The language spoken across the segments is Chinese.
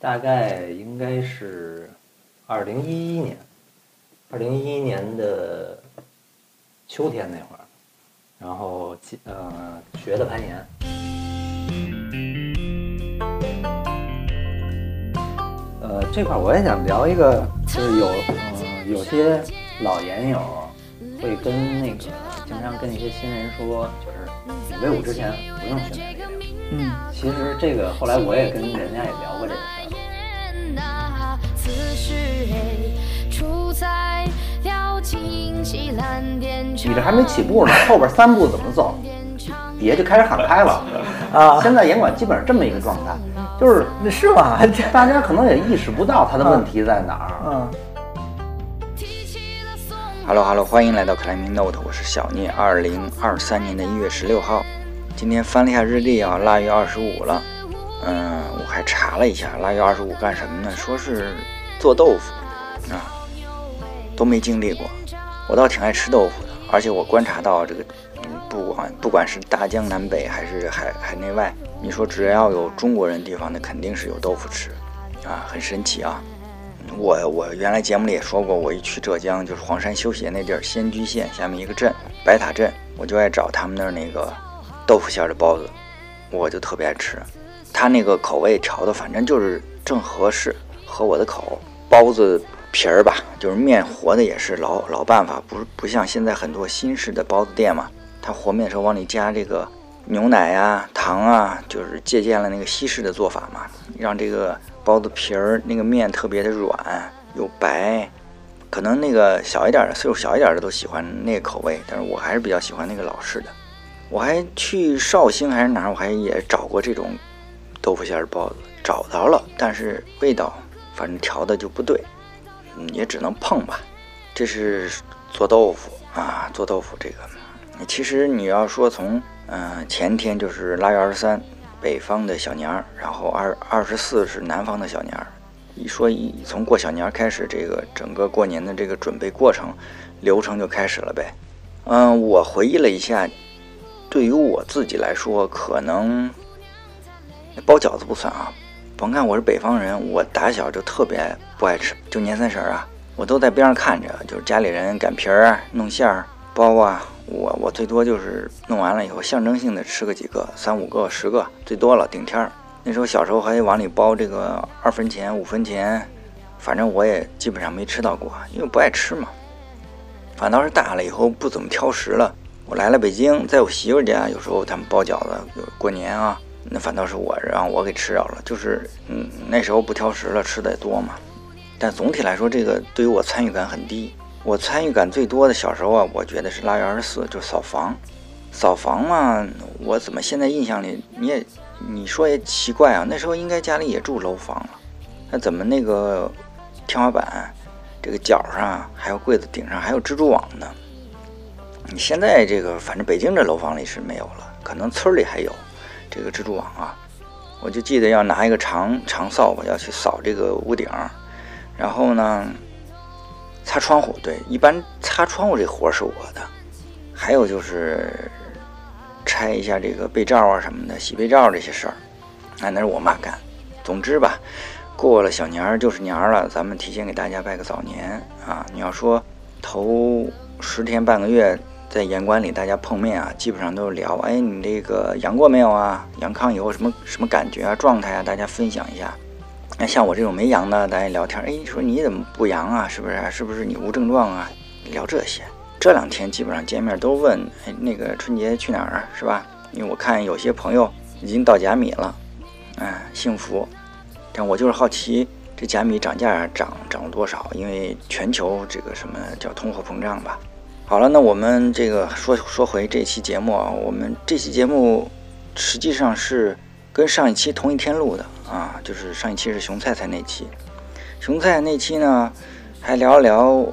大概应该是二零一一年，二零一一年的秋天那会儿，然后呃学的攀岩。呃，这块我也想聊一个，就是有嗯有些老岩友会跟那个经常跟一些新人说，就是你威武之前不用训练力量。嗯，其实这个后来我也跟人家也聊过这个事儿。你这还没起步呢，后边三步怎么走？底下就开始喊开了 啊！现在严管基本上这么一个状态，就是是吗？大家可能也意识不到他的问题在哪儿。嗯。Hello Hello，欢迎来到 Climbing Note，我是小聂。二零二三年的一月十六号，今天翻了一下日历啊，腊月二十五了。嗯，我还查了一下，腊月二十五干什么呢？说是做豆腐啊，都没经历过。我倒挺爱吃豆腐的，而且我观察到这个，不管不管是大江南北还是海海内外，你说只要有中国人地方，那肯定是有豆腐吃啊，很神奇啊。我我原来节目里也说过，我一去浙江就是黄山休鞋那地儿，仙居县下面一个镇白塔镇，我就爱找他们那儿那个豆腐馅的包子，我就特别爱吃。他那个口味调的，反正就是正合适，合我的口。包子皮儿吧，就是面和的也是老老办法，不是不像现在很多新式的包子店嘛，他和面的时候往里加这个牛奶呀、糖啊，就是借鉴了那个西式的做法嘛，让这个。包子皮儿那个面特别的软又白，可能那个小一点的岁数小一点的都喜欢那个口味，但是我还是比较喜欢那个老式的。我还去绍兴还是哪儿，我还也找过这种豆腐馅儿包子，找到了，但是味道反正调的就不对，嗯，也只能碰吧。这是做豆腐啊，做豆腐这个，其实你要说从嗯前天就是腊月二十三。北方的小年儿，然后二二十四是南方的小年儿。一说一从过小年开始，这个整个过年的这个准备过程流程就开始了呗。嗯，我回忆了一下，对于我自己来说，可能包饺子不算啊。甭看我是北方人，我打小就特别不爱吃，就年三十啊，我都在边上看着，就是家里人擀皮儿、弄馅儿、包啊。我我最多就是弄完了以后，象征性的吃个几个，三五个、十个，最多了顶天儿。那时候小时候还往里包这个二分钱、五分钱，反正我也基本上没吃到过，因为不爱吃嘛。反倒是大了以后不怎么挑食了。我来了北京，在我媳妇家，有时候他们包饺子，过年啊，那反倒是我让我给吃着了。就是嗯，那时候不挑食了，吃的也多嘛。但总体来说，这个对于我参与感很低。我参与感最多的小时候啊，我觉得是腊月二十四，就扫房。扫房嘛，我怎么现在印象里，你也你说也奇怪啊，那时候应该家里也住楼房了，那怎么那个天花板这个角上还有柜子顶上还有蜘蛛网呢？你现在这个反正北京这楼房里是没有了，可能村里还有这个蜘蛛网啊。我就记得要拿一个长长扫把要去扫这个屋顶，然后呢。擦窗户，对，一般擦窗户这活是我的，还有就是拆一下这个被罩啊什么的，洗被罩这些事儿，那那是我妈干。总之吧，过了小年儿就是年儿了，咱们提前给大家拜个早年啊！你要说头十天半个月在严管里大家碰面啊，基本上都是聊，哎，你这个阳过没有啊？阳康以后什么什么感觉啊、状态啊，大家分享一下。那像我这种没阳的，大家聊天，哎，说你怎么不阳啊？是不是？是不是你无症状啊？聊这些。这两天基本上见面都问，哎，那个春节去哪儿啊？是吧？因为我看有些朋友已经到甲米了，哎，幸福。但我就是好奇，这甲米涨价涨涨了多少？因为全球这个什么叫通货膨胀吧。好了，那我们这个说说回这期节目啊，我们这期节目实际上是。跟上一期同一天录的啊，就是上一期是熊菜菜那期，熊菜那期呢，还聊了聊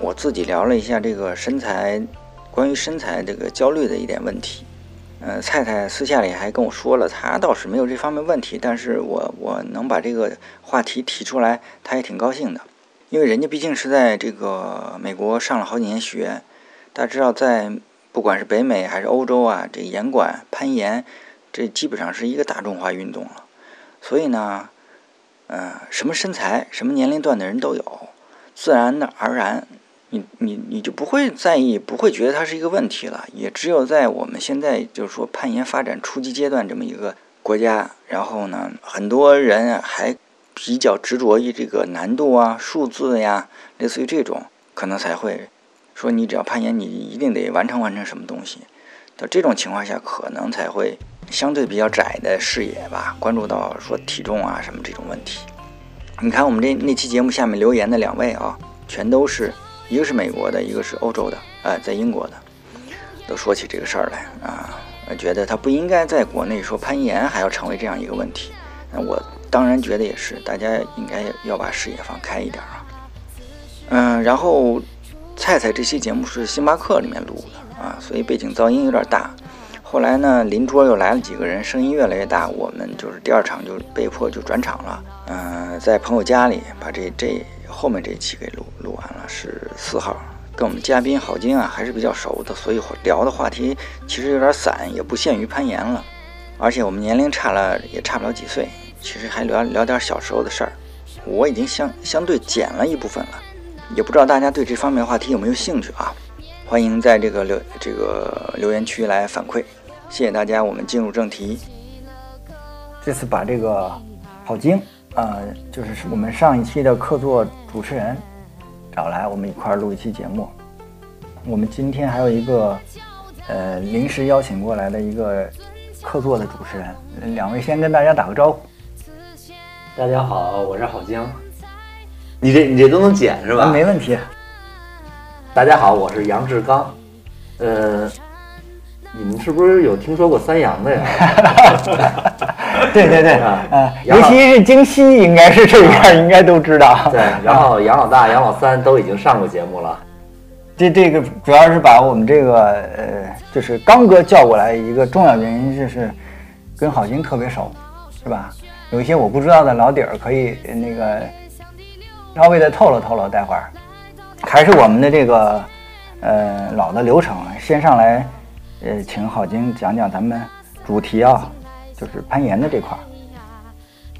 我自己聊了一下这个身材，关于身材这个焦虑的一点问题。呃，菜菜私下里还跟我说了，他倒是没有这方面问题，但是我我能把这个话题提出来，他也挺高兴的，因为人家毕竟是在这个美国上了好几年学，大家知道在不管是北美还是欧洲啊，这严管攀岩。这基本上是一个大众化运动了，所以呢，呃，什么身材、什么年龄段的人都有，自然而然，你你你就不会在意，不会觉得它是一个问题了。也只有在我们现在就是说攀岩发展初级阶段这么一个国家，然后呢，很多人还比较执着于这个难度啊、数字呀，类似于这种，可能才会说你只要攀岩，你一定得完成完成什么东西。到这种情况下，可能才会相对比较窄的视野吧，关注到说体重啊什么这种问题。你看我们这那期节目下面留言的两位啊，全都是一个是美国的，一个是欧洲的，呃，在英国的，都说起这个事儿来啊，觉得他不应该在国内说攀岩还要成为这样一个问题。那我当然觉得也是，大家应该要把视野放开一点啊。嗯，然后菜菜这期节目是星巴克里面录的啊，所以背景噪音有点大。后来呢，邻桌又来了几个人，声音越来越大，我们就是第二场就被迫就转场了。嗯，在朋友家里把这这后面这期给录录完了，是四号，跟我们嘉宾郝晶啊还是比较熟的，所以聊的话题其实有点散，也不限于攀岩了。而且我们年龄差了也差不了几岁，其实还聊聊点小时候的事儿。我已经相相对减了一部分了，也不知道大家对这方面话题有没有兴趣啊？欢迎在这个留这个留言区来反馈。谢谢大家，我们进入正题。这次把这个郝晶，呃，就是我们上一期的客座主持人找来，我们一块儿录一期节目。我们今天还有一个呃临时邀请过来的一个客座的主持人，两位先跟大家打个招呼。大家好，我是郝晶。你这你这都能剪是吧？没问题。大家好，我是杨志刚。呃。你们是不是有听说过三阳的呀？对对对，啊，尤其是京西，应该是这边应该都知道。对，然后杨老大、杨老三都已经上过节目了。这这个主要是把我们这个呃，就是刚哥叫过来，一个重要原因就是跟郝金特别熟，是吧？有一些我不知道的老底儿，可以那个稍微的透露透露。待会儿还是我们的这个呃老的流程，先上来。呃，请郝晶讲讲咱们主题啊，就是攀岩的这块儿。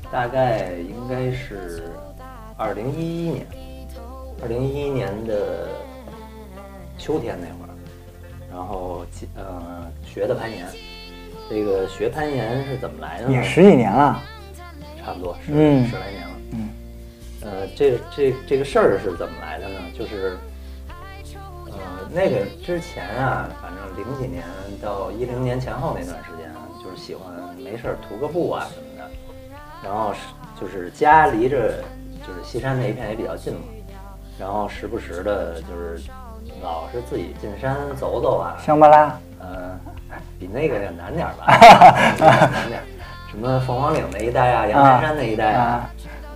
大概应该是二零一一年，二零一一年的秋天那会儿，然后呃学的攀岩。这个学攀岩是怎么来的呢？也十几年了，差不多十十来年了。嗯。呃，这这这个事儿是怎么来的呢？就是。呃那个之前啊，反正零几年到一零年前后那段时间啊，就是喜欢没事儿涂个布啊什么的，然后是就是家离着就是西山那一片也比较近嘛，然后时不时的就是老是自己进山走走啊。香巴拉？嗯，比那个要难点儿吧，难点儿。什么凤凰岭那一带啊，阳台山那一带啊，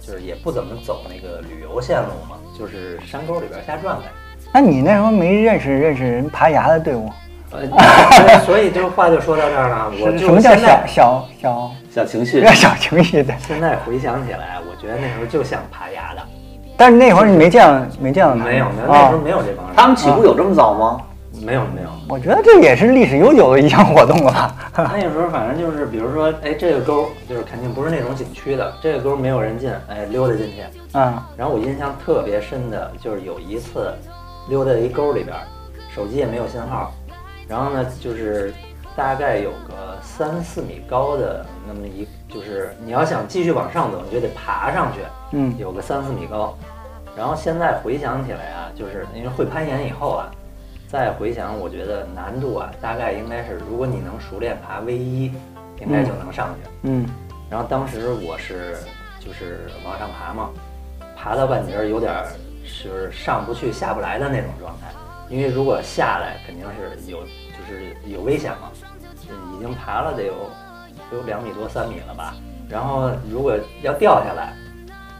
就是也不怎么走那个旅游线路嘛，就是山沟里边瞎转呗。那你那时候没认识认识人爬崖的队伍，呃，所以就话就说到这儿了。我什么叫小小小小情绪？小情绪的。现在回想起来，我觉得那时候就像爬崖的。但是那会儿你没见没见到他？没有没有，那时候没有这帮人。他们起步有这么早吗？没有没有。我觉得这也是历史悠久的一项活动了吧。那时候反正就是，比如说，哎，这个沟就是肯定不是那种景区的，这个沟没有人进，哎，溜达进去。嗯。然后我印象特别深的就是有一次。溜达一沟里边，手机也没有信号，然后呢，就是大概有个三四米高的那么一，就是你要想继续往上走，你就得爬上去，嗯，有个三四米高。然后现在回想起来啊，就是因为会攀岩以后啊，再回想，我觉得难度啊，大概应该是，如果你能熟练爬 V 一，应该就能上去，嗯。然后当时我是就是往上爬嘛，爬到半截儿有点。就是上不去下不来的那种状态，因为如果下来肯定是有，就是有危险嘛。已经爬了得有有两米多三米了吧，然后如果要掉下来，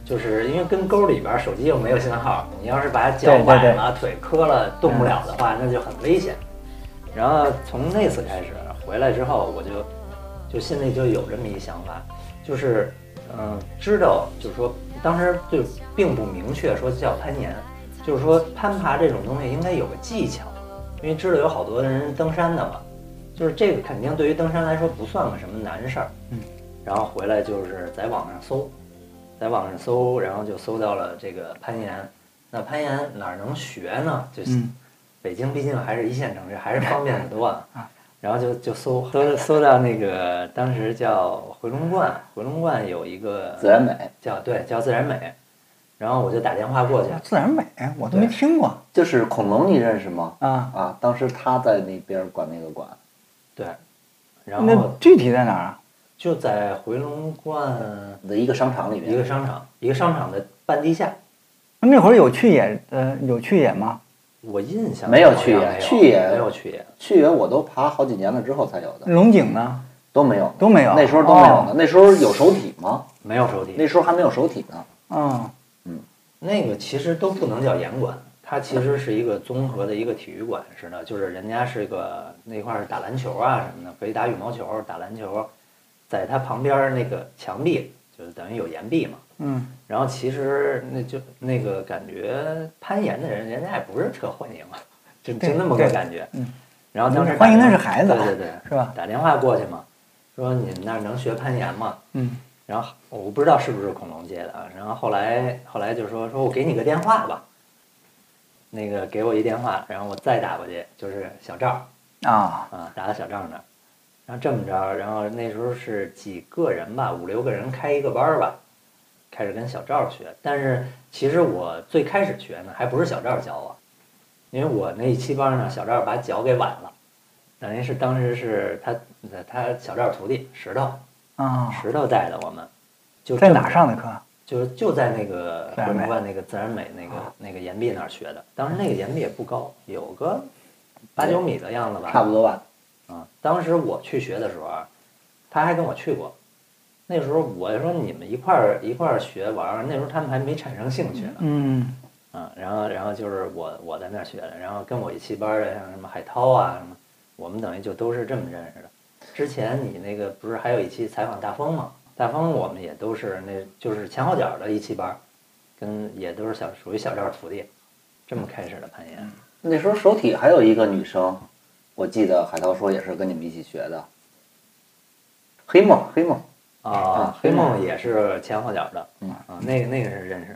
就是因为跟沟里边手机又没有信号，你要是把脚崴了、腿磕了动不了的话，那就很危险。然后从那次开始回来之后，我就就心里就有这么一想法，就是嗯，知道就是说。当时就并不明确说叫攀岩，就是说攀爬这种东西应该有个技巧，因为知道有好多人登山的嘛，就是这个肯定对于登山来说不算个什么难事儿。嗯，然后回来就是在网上搜，在网上搜，然后就搜到了这个攀岩。那攀岩哪儿能学呢？就嗯北京毕竟还是一线城市，还是方便的多 啊。然后就就搜搜搜到那个当时叫回龙观，回龙观有一个自然美，叫对叫自然美，然后我就打电话过去，自然美我都没听过就是恐龙，你认识吗？啊。啊，当时他在那边管那个馆，对，然那后具体在哪儿啊？就在回龙观的一个商场里面，一个商场，一个商场的半地下。那会儿有去野呃有去野吗？我印象没有去中没有野去野没有去野，去野我都爬好几年了之后才有的，龙井呢？都没有，都没有那时候都没有呢哦。那时候有手体吗？没有手体。那时候还没有手体呢。嗯那个其实都不能叫严管，它其实是一个综合的一个体育馆似的，就是人家是个那块儿打篮球啊什么的，可以打羽毛球、打篮球，在它旁边那个墙壁就是等于有岩壁嘛。嗯然后其实那就那个感觉攀岩的人，人家也不是特欢迎啊，就就那么个感觉。嗯。然后当时欢迎的是孩子对对对，是吧？打电话过去嘛，说你们那儿能学攀岩吗？嗯然后我不知道是不是恐龙接的啊，然后后来后来就说说我给你个电话吧，那个给我一电话，然后我再打过去就是小赵啊啊，打到小赵那儿，然后这么着，然后那时候是几个人吧，五六个人开一个班儿吧，开始跟小赵学，但是其实我最开始学呢，还不是小赵教我，因为我那一期班呢，小赵把脚给崴了，等于是当时是他他小赵徒弟石头。啊，石头带的我们，就在哪儿上的课？就是就在那个回龙观那个自然美那个那个岩壁那儿学的。当时那个岩壁也不高，有个八九米的样子吧。差不多吧。啊，当时我去学的时候啊，他还跟我去过。那时候我就说你们一块儿一块儿学玩儿，那时候他们还没产生兴趣呢。嗯啊，然后然后就是我我在那儿学的，然后跟我一起班的像什么海涛啊什么，我们等于就都是这么认识的。之前你那个不是还有一期采访大风吗？大风我们也都是那就是前后脚的一期班，跟也都是小属于小赵徒弟，这么开始的攀岩。那时候手体还有一个女生，我记得海涛说也是跟你们一起学的。黑梦，黑梦，啊啊，黑梦也是前后脚的，嗯啊，那个那个是认识，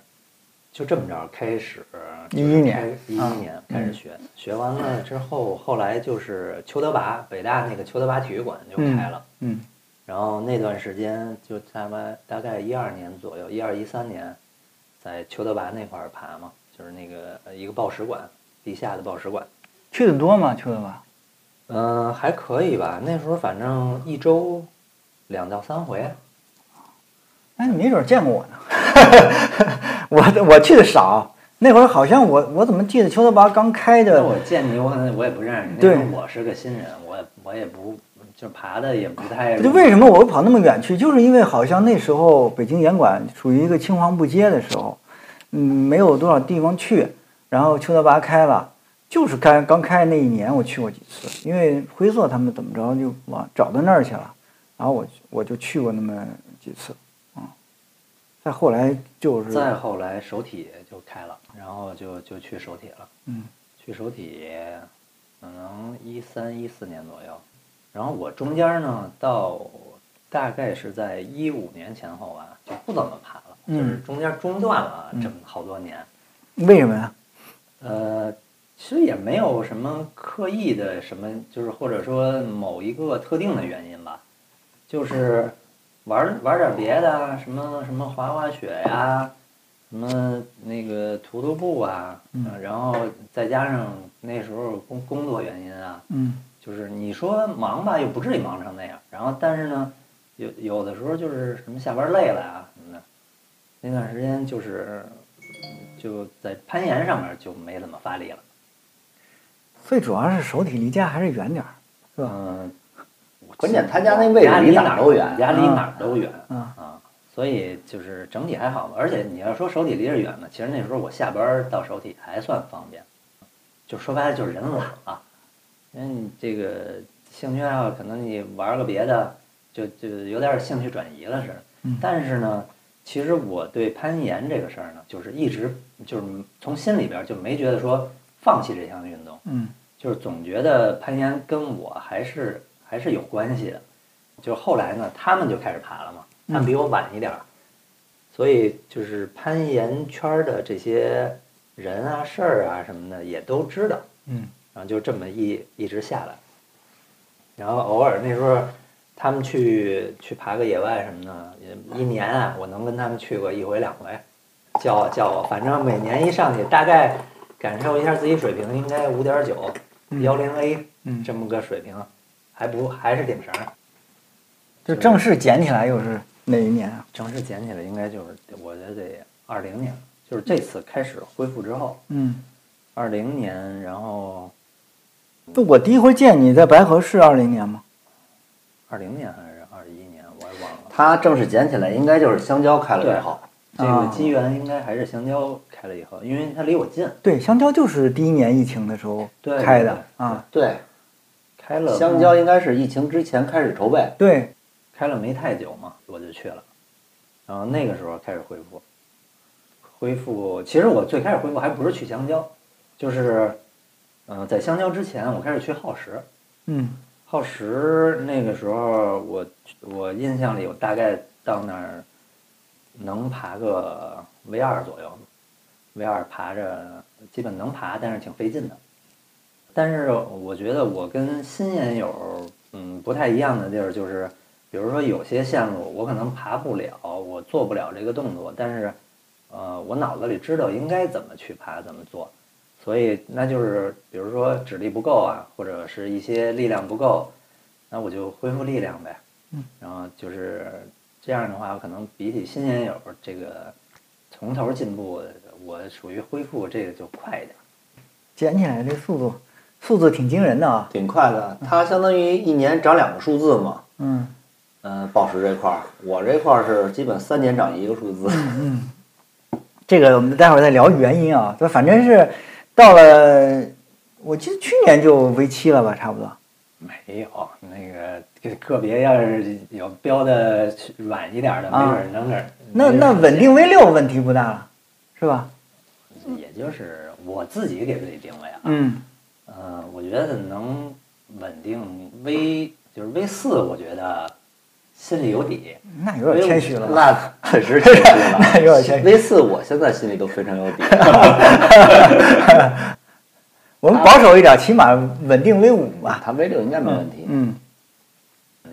就这么着开始，一一年一一啊年开始学，学完了之后，后来就是邱德拔，北大那个邱德拔体育馆就开了，嗯然后那段时间就大概大概一二年左右，一二一三年，在邱德拔那块儿爬嘛，就是那个呃一个报史馆，地下的报史馆，去的多吗？去的吧？嗯、还可以吧，那时候反正一周两到三回。哎，你没准见过我呢。我我去的少，那会儿好像我我怎么记得邱德拔刚开的？我见你，我可能我也不认识你。那对时候我是个新人，我也我也不就爬的也不太。就为什么我会跑那么远去？就是因为好像那时候北京严管处于一个青黄不接的时候，嗯，没有多少地方去。然后邱德拔开了，就是开刚开那一年我去过几次，因为灰色他们怎么着就往找到那儿去了，然后我我就去过那么几次，嗯。再后来就是再后来首体就开了，然后就就去首体了。嗯，去首体可能一三一四年左右，然后我中间呢到大概是在一五年前后吧，就不怎么爬了，嗯就是中间中断了嗯这么好多年。为什么呀？呃，其实也没有什么刻意的什么，就是或者说某一个特定的原因吧，就是玩玩点别的啊，什么什么滑滑雪呀、什么那个徒徒步啊，然后再加上那时候工工作原因啊，嗯。就是你说忙吧，又不至于忙成那样，然后但是呢，有有的时候就是什么下班累了啊什么的，那段时间就是就在攀岩上面就没怎么发力了。最主要是手体离家还是远点儿，是吧？嗯，关键他家那位置离哪儿都远家离啊哪儿都远嗯啊，所以就是整体还好吧。而且你要说手体离着远呢，其实那时候我下班儿到手体还算方便，就说白了就是人懒了，因为你这个兴趣爱好可能你玩个别的，就就有点兴趣转移了似的。嗯但是呢，其实我对攀岩这个事儿呢，就是一直就是从心里边儿就没觉得说放弃这项运动。嗯就是总觉得攀岩跟我还是还是有关系的。就后来呢，他们就开始爬了嘛，他们比我晚一点儿。所以就是攀岩圈儿的这些人啊、事儿啊什么的也都知道，嗯，然后就这么一一直下来，然后偶尔那时候他们去去爬个野外什么的，也一年啊，我能跟他们去过一回两回，叫我叫我，反正每年一上去，大概感受一下自己水平，应该五点九、幺零 A 嗯这么个水平，还不还是顶绳儿。就正式捡起来又是哪一年啊？正式捡起来应该就是我觉得得二零年，就是这次开始恢复之后，嗯，二零年，然后就我第一回见你在白河是二零年吗？二零年还是二一年，我也忘了。他正式捡起来应该就是香蕉开了之后，这个啊机缘应该还是香蕉开了以后，因为它离我近，对，香蕉就是第一年疫情的时候开的啊。对，开了香蕉应该是疫情之前开始筹备，对，开了没太久嘛，我就去了，然后那个时候开始恢复，恢复。其实我最开始恢复还不是去香蕉，就是，嗯、在香蕉之前我开始去耗时。嗯耗时那个时候我，我印象里我大概到那儿能爬个 V 二左右，V 二爬着基本能爬，但是挺费劲的。但是我觉得我跟新研友嗯不太一样的地儿就是，比如说有些线路我可能爬不了，我做不了这个动作，但是呃我脑子里知道应该怎么去爬，怎么做。所以那就是比如说指力不够啊，或者是一些力量不够，那我就恢复力量呗。嗯，然后就是这样的话，可能比起新年友这个从头进步，我属于恢复这个就快一点。捡起来这速度，速度挺惊人的啊。挺快的。它相当于一年涨两个数字嘛。嗯嗯，宝石这块儿，我这块儿是基本三年涨一个数字。嗯，这个我们待会儿再聊原因啊。就反正是到了，我记得去年就 V 七了吧，差不多。没有那个个个别要是有标的软一点的，没啊准儿能个儿。那那稳定 V 六问题不大了，是吧？也就是我自己给自己定位啊。嗯呃，我觉得能稳定 V 就是 V 四，我觉得心里有底。那有点谦虚了。那确实 谦虚了。那有点谦虚 V 四，我现在心里都非常有底。我们保守一点，起码稳定 V 五吧。它 V 六应该没问题。嗯，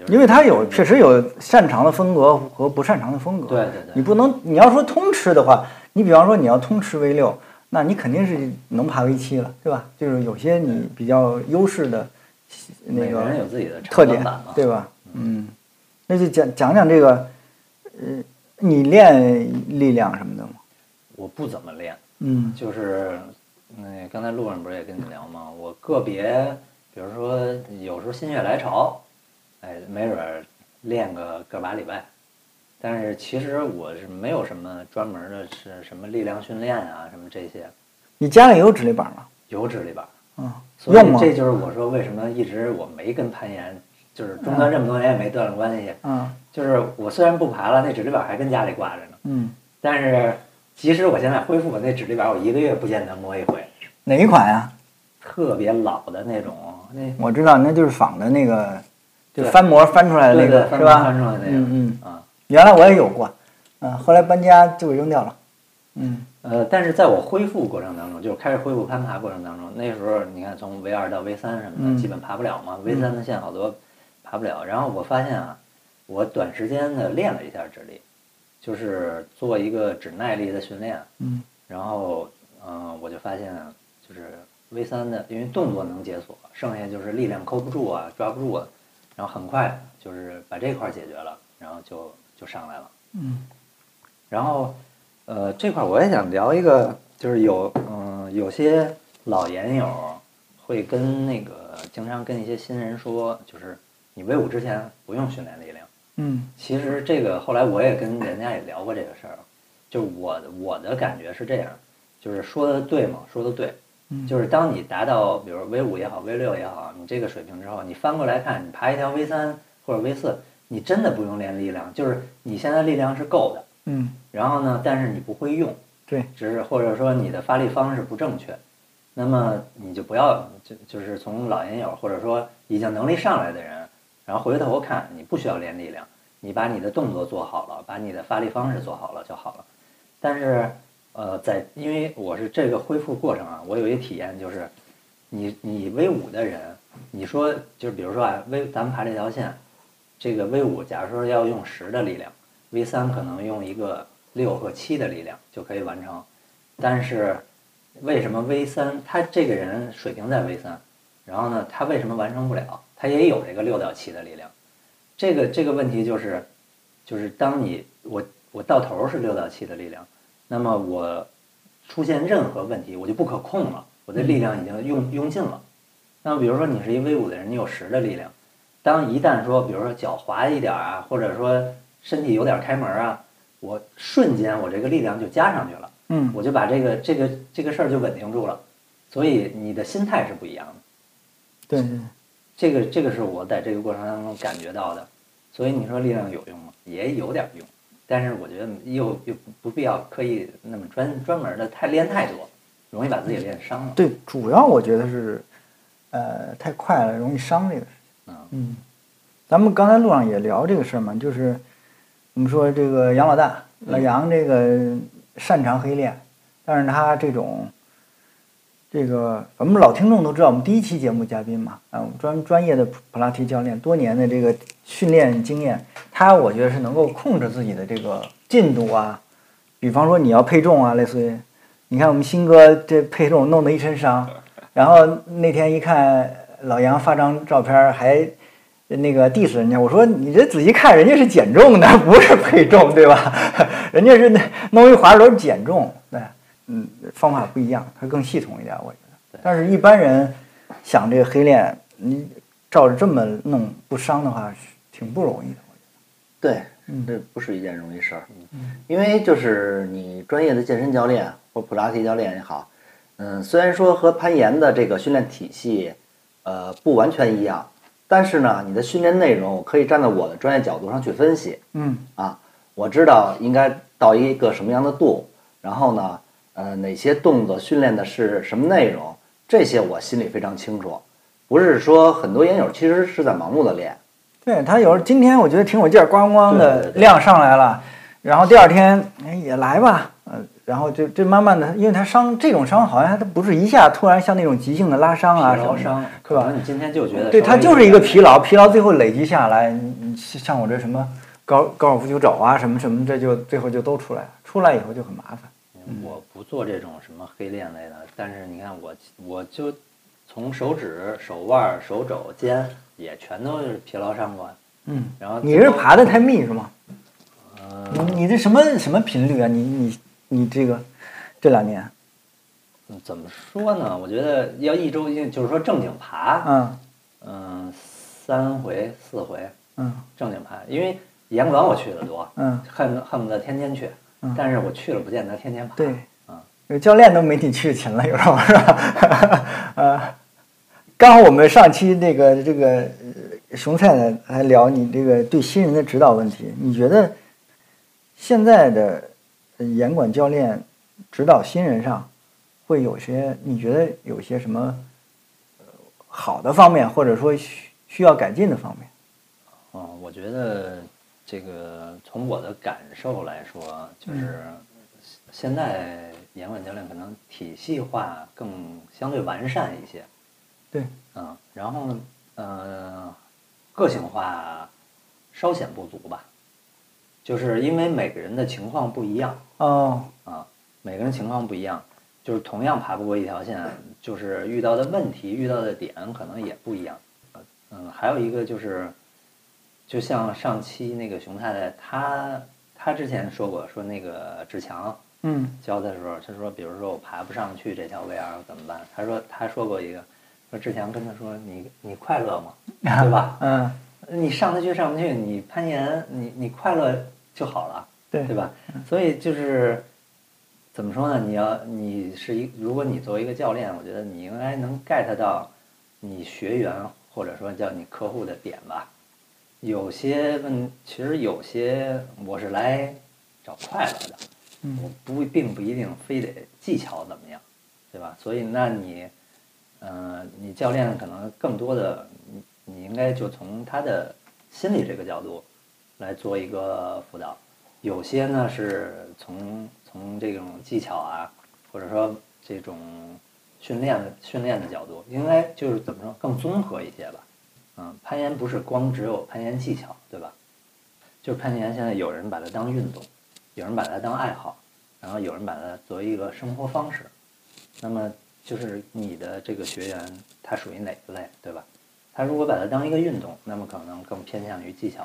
因为他有确实有擅长的风格和不擅长的风格。对对对你不能，你要说通吃的话，你比方说你要通吃 V 六，那你肯定是能爬 V 七了，对吧？就是有些你比较优势的那每个人有自己的特点对吧？嗯，那就讲讲讲这个，呃，你练力量什么的吗？我不怎么练，嗯就是那刚才路上不是也跟你聊吗？我个别，比如说有时候心血来潮，哎，没准儿练个个把礼拜。但是其实我是没有什么专门的是什么力量训练啊，什么这些你家里有指力板吗？有指力板。嗯，所用吗以这就是我说为什么一直我没跟攀岩，就是中断这么多年也没断了关系。嗯就是我虽然不爬了，那指力板还跟家里挂着呢。嗯，但是即使我现在恢复我那指力板，我一个月不见得摸一回。哪一款呀、特别老的那种，那我知道，那就是仿的那个，就翻模翻出来的那个是吧？翻出来的那个嗯嗯，啊，原来我也有过，嗯，后来搬家就扔掉了。嗯。呃，但是在我恢复过程当中，就是开始恢复攀爬过程当中，那时候你看从 V 二到 V 三什么的，嗯。基本爬不了嘛。V 三的线好多爬不了，然后我发现啊，我短时间的练了一下指力，就是做一个指耐力的训练，嗯。然后嗯、呃我就发现啊就是 V 三的，因为动作能解锁，剩下就是力量扣不住啊，抓不住啊，然后很快就是把这块儿解决了，然后就就上来了。嗯然后，呃，这块儿我也想聊一个，就是有嗯、有些老研友会跟那个经常跟一些新人说，就是你威武之前不用训练力量。嗯其实这个后来我也跟人家也聊过这个事儿，就我我的感觉是这样，就是说的对吗？说的对，嗯就是当你达到比如 V 五也好，V 六也好，你这个水平之后，你翻过来看，你爬一条 V 三或者 V 四，你真的不用练力量，就是你现在力量是够的。嗯，然后呢，但是你不会用，对，只是或者说你的发力方式不正确，那么你就不要就就是从老年友或者说已经能力上来的人，然后回头看你不需要练力量，你把你的动作做好了，把你的发力方式做好了就好了。但是，呃，在因为我是这个恢复过程啊，我有一体验就是，你你 V 五的人，你说就是比如说啊，V 咱们爬这条线，这个 V 五假如说要用十的力量，V 三可能用一个六和七的力量就可以完成，但是为什么 V 三他这个人水平在 V 三，然后呢，他为什么完成不了？他也有这个六到七的力量，这个这个问题就是，就是当你我我到头是六到七的力量，那么我出现任何问题我就不可控了，我的力量已经用用尽了。那么比如说你是一威武的人，你有十的力量，当一旦说比如说脚滑一点儿啊，或者说身体有点儿开门儿啊，我瞬间我这个力量就加上去了。嗯我就把这个这个这个事儿就稳定住了，所以你的心态是不一样的。对对，这个这个是我在这个过程当中感觉到的，所以你说力量有用吗？也有点用，但是我觉得又又不不必要刻意那么专专门的太练太多，容易把自己练伤了。对，主要我觉得是，呃，太快了，容易伤这个事情。嗯嗯，咱们刚才路上也聊这个事儿嘛，就是我们说这个杨老大老杨这个擅长黑练，但是他这种这个咱们老听众都知道，我们第一期节目嘉宾嘛，啊，我们专专业的普拉提教练，多年的这个训练经验，他我觉得是能够控制自己的这个进度啊，比方说你要配重啊，类似于，你看我们新哥这配重弄得一身伤，然后那天一看老杨发张照片还那个 diss 人家，我说你这仔细看，人家是减重的，不是配重，对吧？人家是那弄一滑轮减重，对，嗯，方法不一样，它更系统一点，我觉得。但是一般人想这个黑链，你照着这么弄不伤的话，是挺不容易的。我觉得对，嗯这不是一件容易事儿，因为就是你专业的健身教练或普拉提教练也好，嗯，虽然说和攀岩的这个训练体系，呃，不完全一样，但是呢，你的训练内容我可以站在我的专业角度上去分析嗯啊，我知道应该到一个什么样的度，然后呢，呃，哪些动作训练的是什么内容，这些我心里非常清楚，不是说很多烟友其实是在盲目的练。对他有时候今天我觉得挺有劲儿，咣咣的量上来了，然后第二天哎也来吧，呃，然后就就慢慢的，因为他伤这种伤好像他不是一下突然像那种急性的拉伤啊劳伤，是吧你今天就觉得对，他就是一个疲劳，疲劳最后累积下来，你你像我这什么高高尔夫球肘啊什么什么，这就最后就都出来了，出来以后就很麻烦。我不做这种什么黑链类的，但是你看我，我就从手指、手腕、手肘、肩也全都是疲劳伤过。嗯，然后你是爬的太密是吗？呃，你你这什么什么频率啊？你你你这个这两年，嗯怎么说呢？我觉得要一周，就是说正经爬，嗯嗯，三回四回嗯正经爬，因为岩馆我去的多，嗯，恨恨不得天天去嗯，但是我去了不见得天天爬。对，啊，这个教练都没你去勤了，有时候是吧？呃，刚好我们上期那个这个呃熊菜呢还聊你这个对新人的指导问题，你觉得现在的呃严管教练指导新人上会有些你觉得有些什么呃好的方面，或者说需需要改进的方面？哦，我觉得这个从我的感受来说，就是现在严管教练可能体系化更相对完善一些，对，嗯，然后呢，呃，个性化稍显不足吧，就是因为每个人的情况不一样哦，啊，每个人情况不一样，就是同样爬不过一条线，就是遇到的问题、遇到的点可能也不一样。嗯，还有一个就是，就像上期那个熊太太，她她之前说过，说那个志强嗯教的时候，他说，比如说我爬不上去这条 VR 怎么办？他说他说过一个，说志强跟他说，你你快乐吗？对吧？嗯，你上得去上不去，你攀岩，你你快乐就好了。对对吧？所以就是怎么说呢？你要你是一，如果你作为一个教练，我觉得你应该能 get 到你学员或者说叫你客户的点吧。有些问，其实有些我是来找快乐的，嗯我不并不一定非得技巧怎么样，对吧？所以那你，呃，你教练可能更多的，你你应该就从他的心理这个角度来做一个辅导，有些呢是从从这种技巧啊，或者说这种训练的训练的角度，应该就是怎么说更综合一些吧。嗯，攀岩不是光只有攀岩技巧，对吧？就是攀岩现在有人把它当运动，有人把它当爱好，然后有人把它作为一个生活方式。那么就是你的这个学员他属于哪一类，对吧？他如果把它当一个运动，那么可能更偏向于技巧；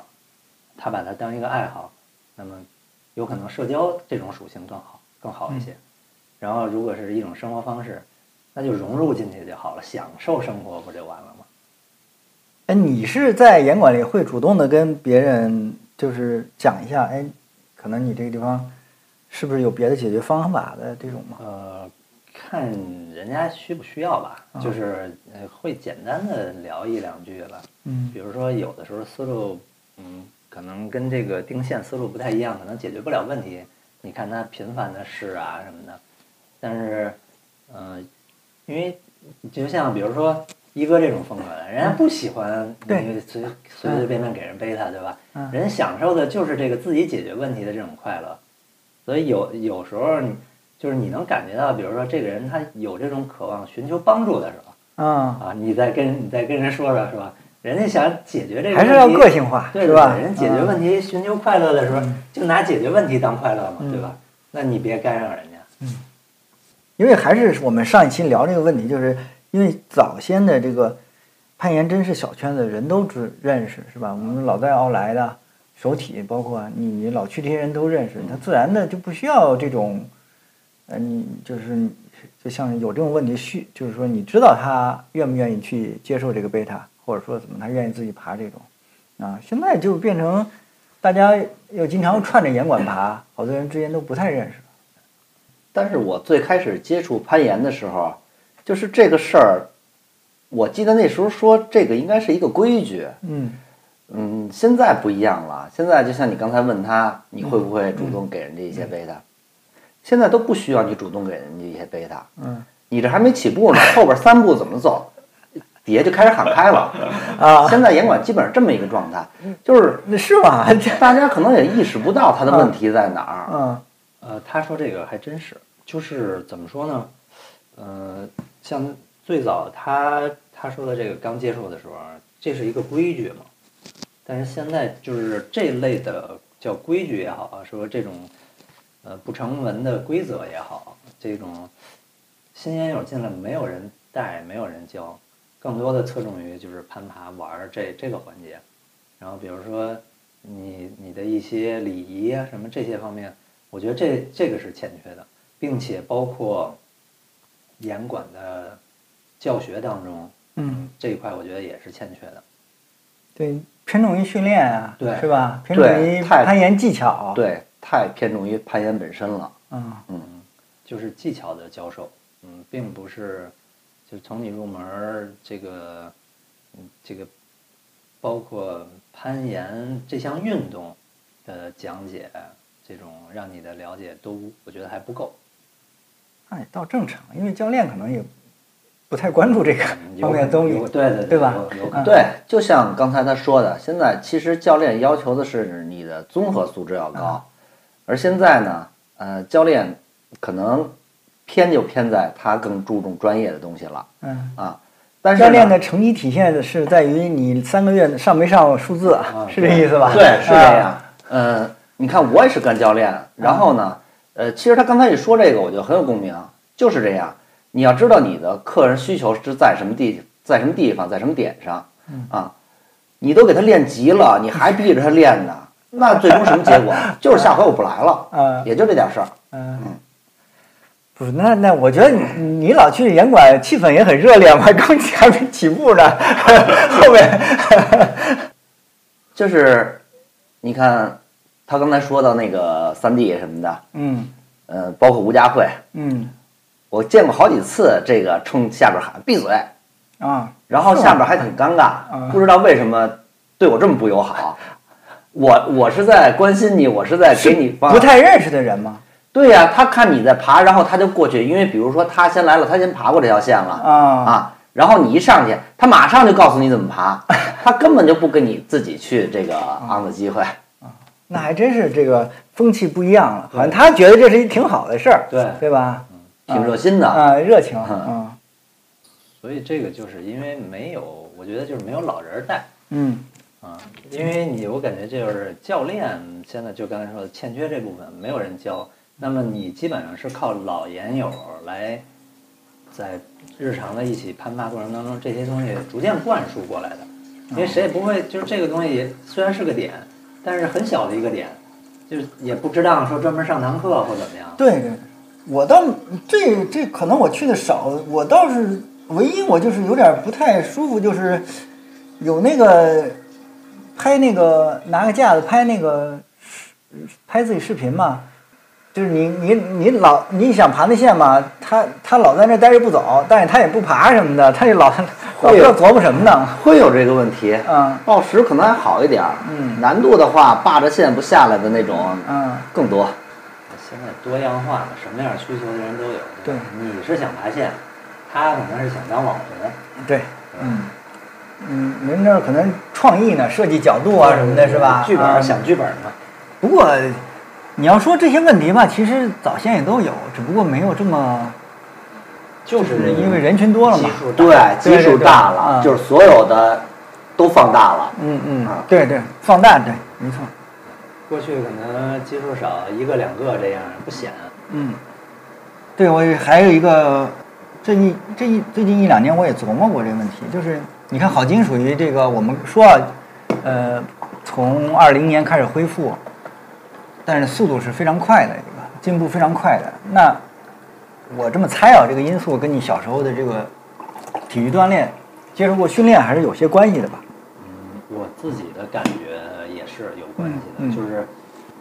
他把它当一个爱好，那么有可能社交这种属性更好更好一些。然后如果是一种生活方式，那就融入进去就好了，享受生活不就完了吗？哎，你是在严管里会主动的跟别人就是讲一下，哎，可能你这个地方是不是有别的解决方法的这种吗？呃，看人家需不需要吧，就是呃会简单的聊一两句吧。嗯比如说有的时候思路，嗯，可能跟这个定线思路不太一样，可能解决不了问题。你看他频繁的试啊什么的，但是，嗯、因为就像比如说一哥这种风格的，人家不喜欢你随随随便便给人背他，对吧？嗯人享受的就是这个自己解决问题的这种快乐，所以有有时候你就是你能感觉到，比如说这个人他有这种渴望寻求帮助的时候啊，啊，你再跟你再跟人说说是吧？人家想解决这个还是要个性化，对是吧？人解决问题、寻求快乐的时候，就拿解决问题当快乐嘛，嗯对吧？那你别干扰人家。嗯因为还是我们上一期聊这个问题，就是因为早先的这个攀岩真是小圈子，人都知认识，是吧？我们老在奥莱的首体，包括你老去这些人都认识，他自然的就不需要这种，呃，你就是就像有这种问题需，就是说你知道他愿不愿意去接受这个贝塔，或者说怎么他愿意自己爬这种，啊，现在就变成大家又经常串着岩馆爬，好多人之间都不太认识。但是我最开始接触攀岩的时候，就是这个事儿，我记得那时候说这个应该是一个规矩，嗯嗯，现在不一样了。现在就像你刚才问他，你会不会主动给人家一些贝塔？现在都不需要你主动给人家一些贝塔，嗯你这还没起步呢，后边三步怎么走，底下就开始喊开了。啊，现在严管基本上这么一个状态，就是那是吗？大家可能也意识不到他的问题在哪儿。嗯呃，他说这个还真是，就是怎么说呢？呃，像最早他他说的这个刚接触的时候，这是一个规矩嘛。但是现在就是这类的叫规矩也好啊，说这种呃不成文的规则也好，这种新烟友进来没有人带，没有人教，更多的侧重于就是攀爬玩这这个环节。然后比如说你你的一些礼仪啊什么这些方面，我觉得这这个是欠缺的，并且包括严管的教学当中嗯，这一块，我觉得也是欠缺的。对，偏重于训练啊，对是吧？偏重于太攀岩技巧。，对，太偏重于攀岩本身了。嗯就是技巧的教授，嗯，并不是就是从你入门这个，嗯，这个包括攀岩这项运动的讲解，这种让你的了解都我觉得还不够。那也倒正常，因为教练可能也不太关注这个 方面东西有。对对对吧有有。对，就像刚才他说的，现在其实教练要求的是你的综合素质要高，而现在呢，呃，教练可能偏就偏在他更注重专业的东西了嗯，啊。但是教练的成绩体现的是在于你三个月上没上数字，啊 是这意思吧？对，是这啊。样。嗯，你看我也是干教练，然后呢，呃，其实他刚才一说这个，我就很有共鸣，就是这样。你要知道你的客人需求是在什么地，在什么地方，在什么点上啊，你都给他练急了，你还逼着他练呢，那最终什么结果？就是下回我不来了，啊也就这点事儿。嗯，不是，那那我觉得你你老去严管，气氛也很热烈嘛，刚还没起步呢，后面就是你看他刚才说到那个三 D 什么的，嗯。呃，包括吴佳慧，嗯。我见过好几次这个冲下边喊闭嘴，啊，然后下边还挺尴尬嗯，不知道为什么对我这么不友好。我我是在关心你，我是在给你发不太认识的人吗，对呀、他看你在爬，然后他就过去，因为比如说他先来了，他先爬过这条线了啊。啊，然后你一上去，他马上就告诉你怎么爬，他根本就不给你自己去这个嗯昂的机会。那还真是这个风气不一样了，好像他觉得这是一挺好的事儿，对。对吧？挺热心的。啊，热情，嗯嗯。所以这个就是因为没有，我觉得就是没有老人带。嗯。啊，因为你我感觉这就是教练现在就刚才说的欠缺这部分，没有人教，那么你基本上是靠老研友来在日常的一起攀爬过程当中，这些东西逐渐灌输过来的，因为谁也不会就是这个东西虽然是个点，但是很小的一个点，就是也不值当说专门上堂课或怎么样。对，我倒这这可能我去的少，我倒是唯一我就是有点不太舒服，就是有那个拍那个拿个架子拍那个拍自己视频嘛，就是你你你老你想爬那线嘛，他他老在那待着不走，但是他也不爬什么的，他就老老不知道琢磨什么呢，会有这个问题。嗯报时可能还好一点儿，嗯难度的话，霸着线不下来的那种嗯更多。现在多样化了，什么样需求的人都有。对你是想爬线，他可能是想当网红。对，嗯。嗯，您这儿可能创意呢，设计角度啊什么的，是吧？剧本想剧本儿呢，不过，你要说这些问题吧，其实早先也都有，只不过没有这么，就是因为人群多了嘛对，基数大了，嗯就是所有的都放大了。嗯嗯啊，对对，放大，对，没错。过去可能基数少，一个两个这样不显。嗯，对我还有一个，这一这一最近一两年我也琢磨过这个问题，就是你看好金属于这个我们说啊，呃，从二零年开始恢复，但是速度是非常快的一个进步非常快的。那我这么猜啊，这个因素跟你小时候的这个体育锻炼、接受过训练还是有些关系的吧？嗯，我自己的感觉也是有关系的，嗯嗯就是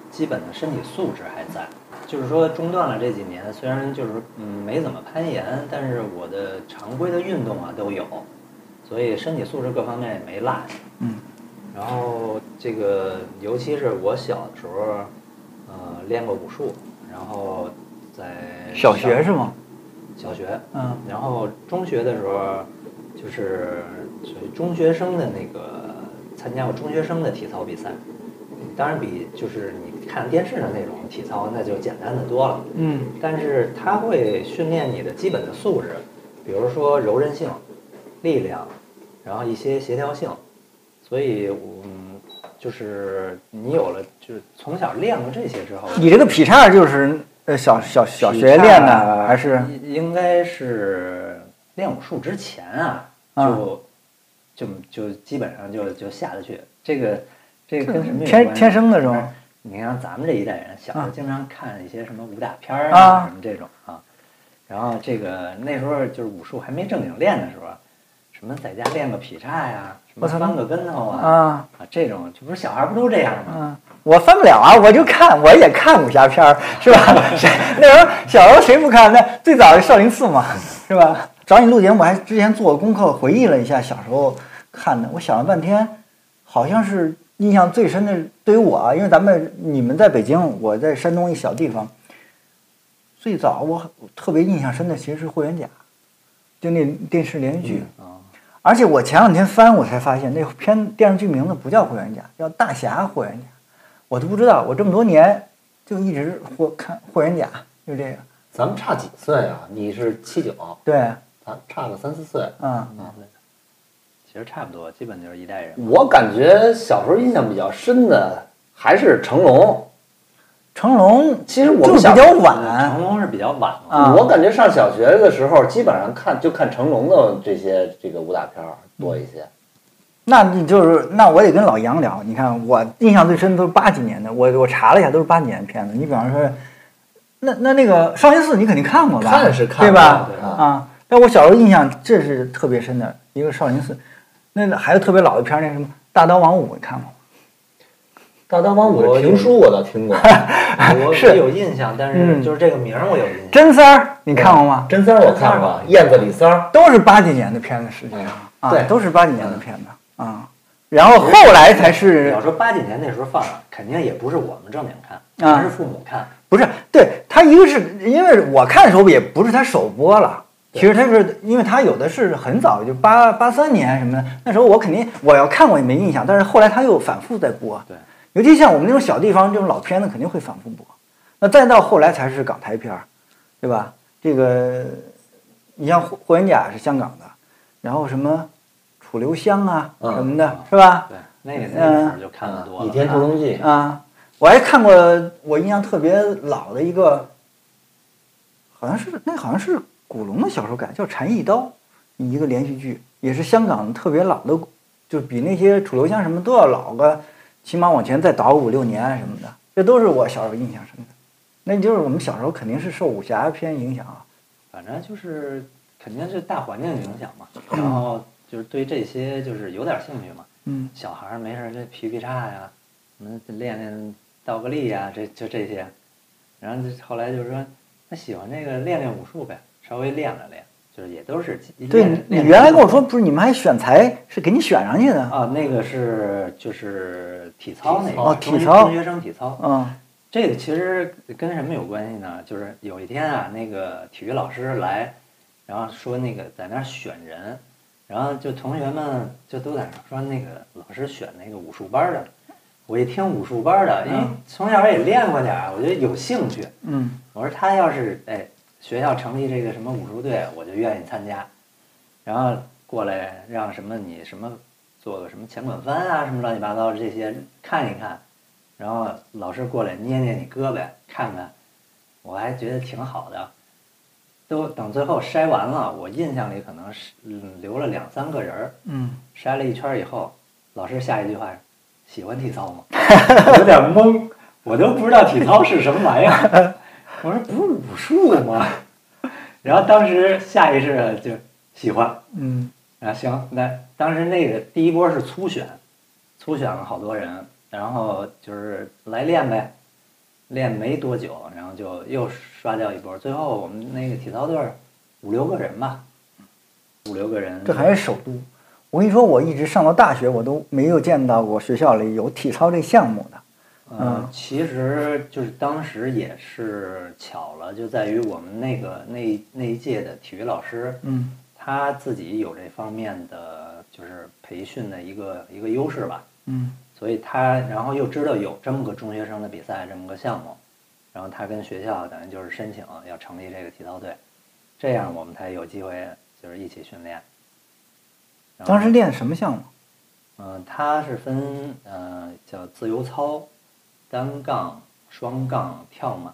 基本的身体素质还在。就是说中断了这几年，虽然就是嗯没怎么攀岩，但是我的常规的运动啊都有，所以身体素质各方面也没落下。嗯。然后这个，尤其是我小的时候，呃，练过武术，然后在小学是吗？小学，嗯。然后中学的时候，就是属于中学生的那个参加过中学生的体操比赛，当然比就是你看电视的那种体操那就简单的多了，嗯。但是它会训练你的基本的素质，比如说柔韧性、力量，然后一些协调性，所以嗯，就是你有了就是从小练过这些之后，你这个劈叉就是呃小小小学练的还是？应应该是练武术之前啊，啊就就就基本上就就下得去。这个这个跟什么有天关系天生的这种你看咱们这一代人，小时候啊经常看一些什么武打片儿啊什么这种啊。然后这个那时候就是武术还没正经练的时候，什么在家练个劈叉呀，我操翻个跟头啊啊啊这种，这不是小孩不都这样吗？嗯，我翻不了啊，我就看，我也看武侠片儿，是吧？谁那时候小时候谁不看？那最早的少林寺嘛，是吧？找你录节目，我还之前做过功课，回忆了一下小时候看的，我想了半天，好像是印象最深的，对于我啊，因为咱们你们在北京，我在山东一小地方，最早我特别印象深的其实是霍元甲，就那电视连续剧。啊，而且我前两天翻，我才发现那片电视剧名字不叫霍元甲，叫《大侠霍元甲》，我都不知道。我这么多年就一直霍看霍元甲，就这个。咱们差几岁啊？你是七九，对，咱差个三四岁。嗯嗯，其实差不多，基本就是一代人。我感觉小时候印象比较深的还是成龙。成龙其实我比较晚成龙是比较晚了。啊。我感觉上小学的时候，基本上看就看成龙的这些这个武打片儿多一些。那你就是那我得跟老杨聊。你看我印象最深的都是八几年的，我我查了一下都是八几年的片子。你比方说，那那那个少林寺你肯定看过吧？看是看对吧？对啊啊，但我小时候印象这是特别深的一个少林寺，那还有特别老的片儿，那什么《大刀王五》你看过吗？大刀王五我的评书我倒听过，我是有印象，但是嗯就是这个名儿我有印象。真三儿你看过吗？真三儿我看过，燕子李三儿。都是八几年的片子，实际上啊，对都是八几年的片子啊。然后后来才是要说八几年那时候放，肯定也不是我们正经看，啊全是父母看。不是，对他一个是因为我看的时候也不是他首播了，其实他是因为他有的是很早就八八三年什么的，那时候我肯定我要看我也没印象，但是后来他又反复在播，对，尤其像我们那种小地方，这种老片子肯定会反复播。那再到后来才是港台片儿，对吧？这个你像《霍霍元甲》是香港的，然后什么《楚留香》啊嗯什么的，是吧？对，那个那会儿就看的多了。倚天屠龙记》啊，我还看过，我印象特别老的一个，好像是那好像是古龙的小说改，叫《禅意刀》，一个连续剧，也是香港特别老的，就比那些楚留香什么都要老个，起码往前再倒五六年什么的，这都是我小时候印象深的。那就是我们小时候肯定是受武侠片影响啊，反正就是肯定是大环境影响嘛，然后就是对这些就是有点兴趣嘛。嗯小孩儿没事儿这劈劈叉呀，什么练练倒个立呀，这就这些。然后后来就是说，他喜欢这个练练武术呗，稍微练了练，就是也都是对你原来跟我说不是你们还选材是给你选上去的，啊，那个是就是体操那个哦中体操中学生体操，嗯这个其实跟什么有关系呢？就是有一天啊，那个体育老师来，然后说那个在那儿选人，然后就同学们就都在那说那个老师选那个武术班儿的。我一听武术班儿的，因为嗯从小也练过点儿，我觉得有兴趣。嗯我说他要是哎学校成立这个什么武术队，我就愿意参加。然后过来让什么你什么做个什么前滚翻啊，什么乱七八糟的这些看一看，然后老师过来捏捏你胳膊看看，我还觉得挺好的。都等最后筛完了，我印象里可能是嗯留了两三个人儿，嗯，筛了一圈以后，老师下一句话是：“喜欢体操吗？” 有点懵，我都不知道体操是什么玩意儿。我说不是武术吗？然后当时下意识的就喜欢嗯啊，行，那当时那个第一波是初选，初选了好多人，然后就是来练呗，练没多久，然后就又刷掉一波，最后我们那个体操队五六个人吧，五六个人，这还是首都。我跟你说，我一直上到大学，我都没有见到过学校里有体操这项目的。呃嗯，其实就是当时也是巧了，就在于我们那个那那一届的体育老师，嗯他自己有这方面的就是培训的一个一个优势吧，嗯所以他然后又知道有这么个中学生的比赛这么个项目，然后他跟学校等于就是申请要成立这个体操队，这样我们才有机会就是一起训练。当时练什么项目？嗯，他是分呃叫自由操、单杠、双杠、跳马，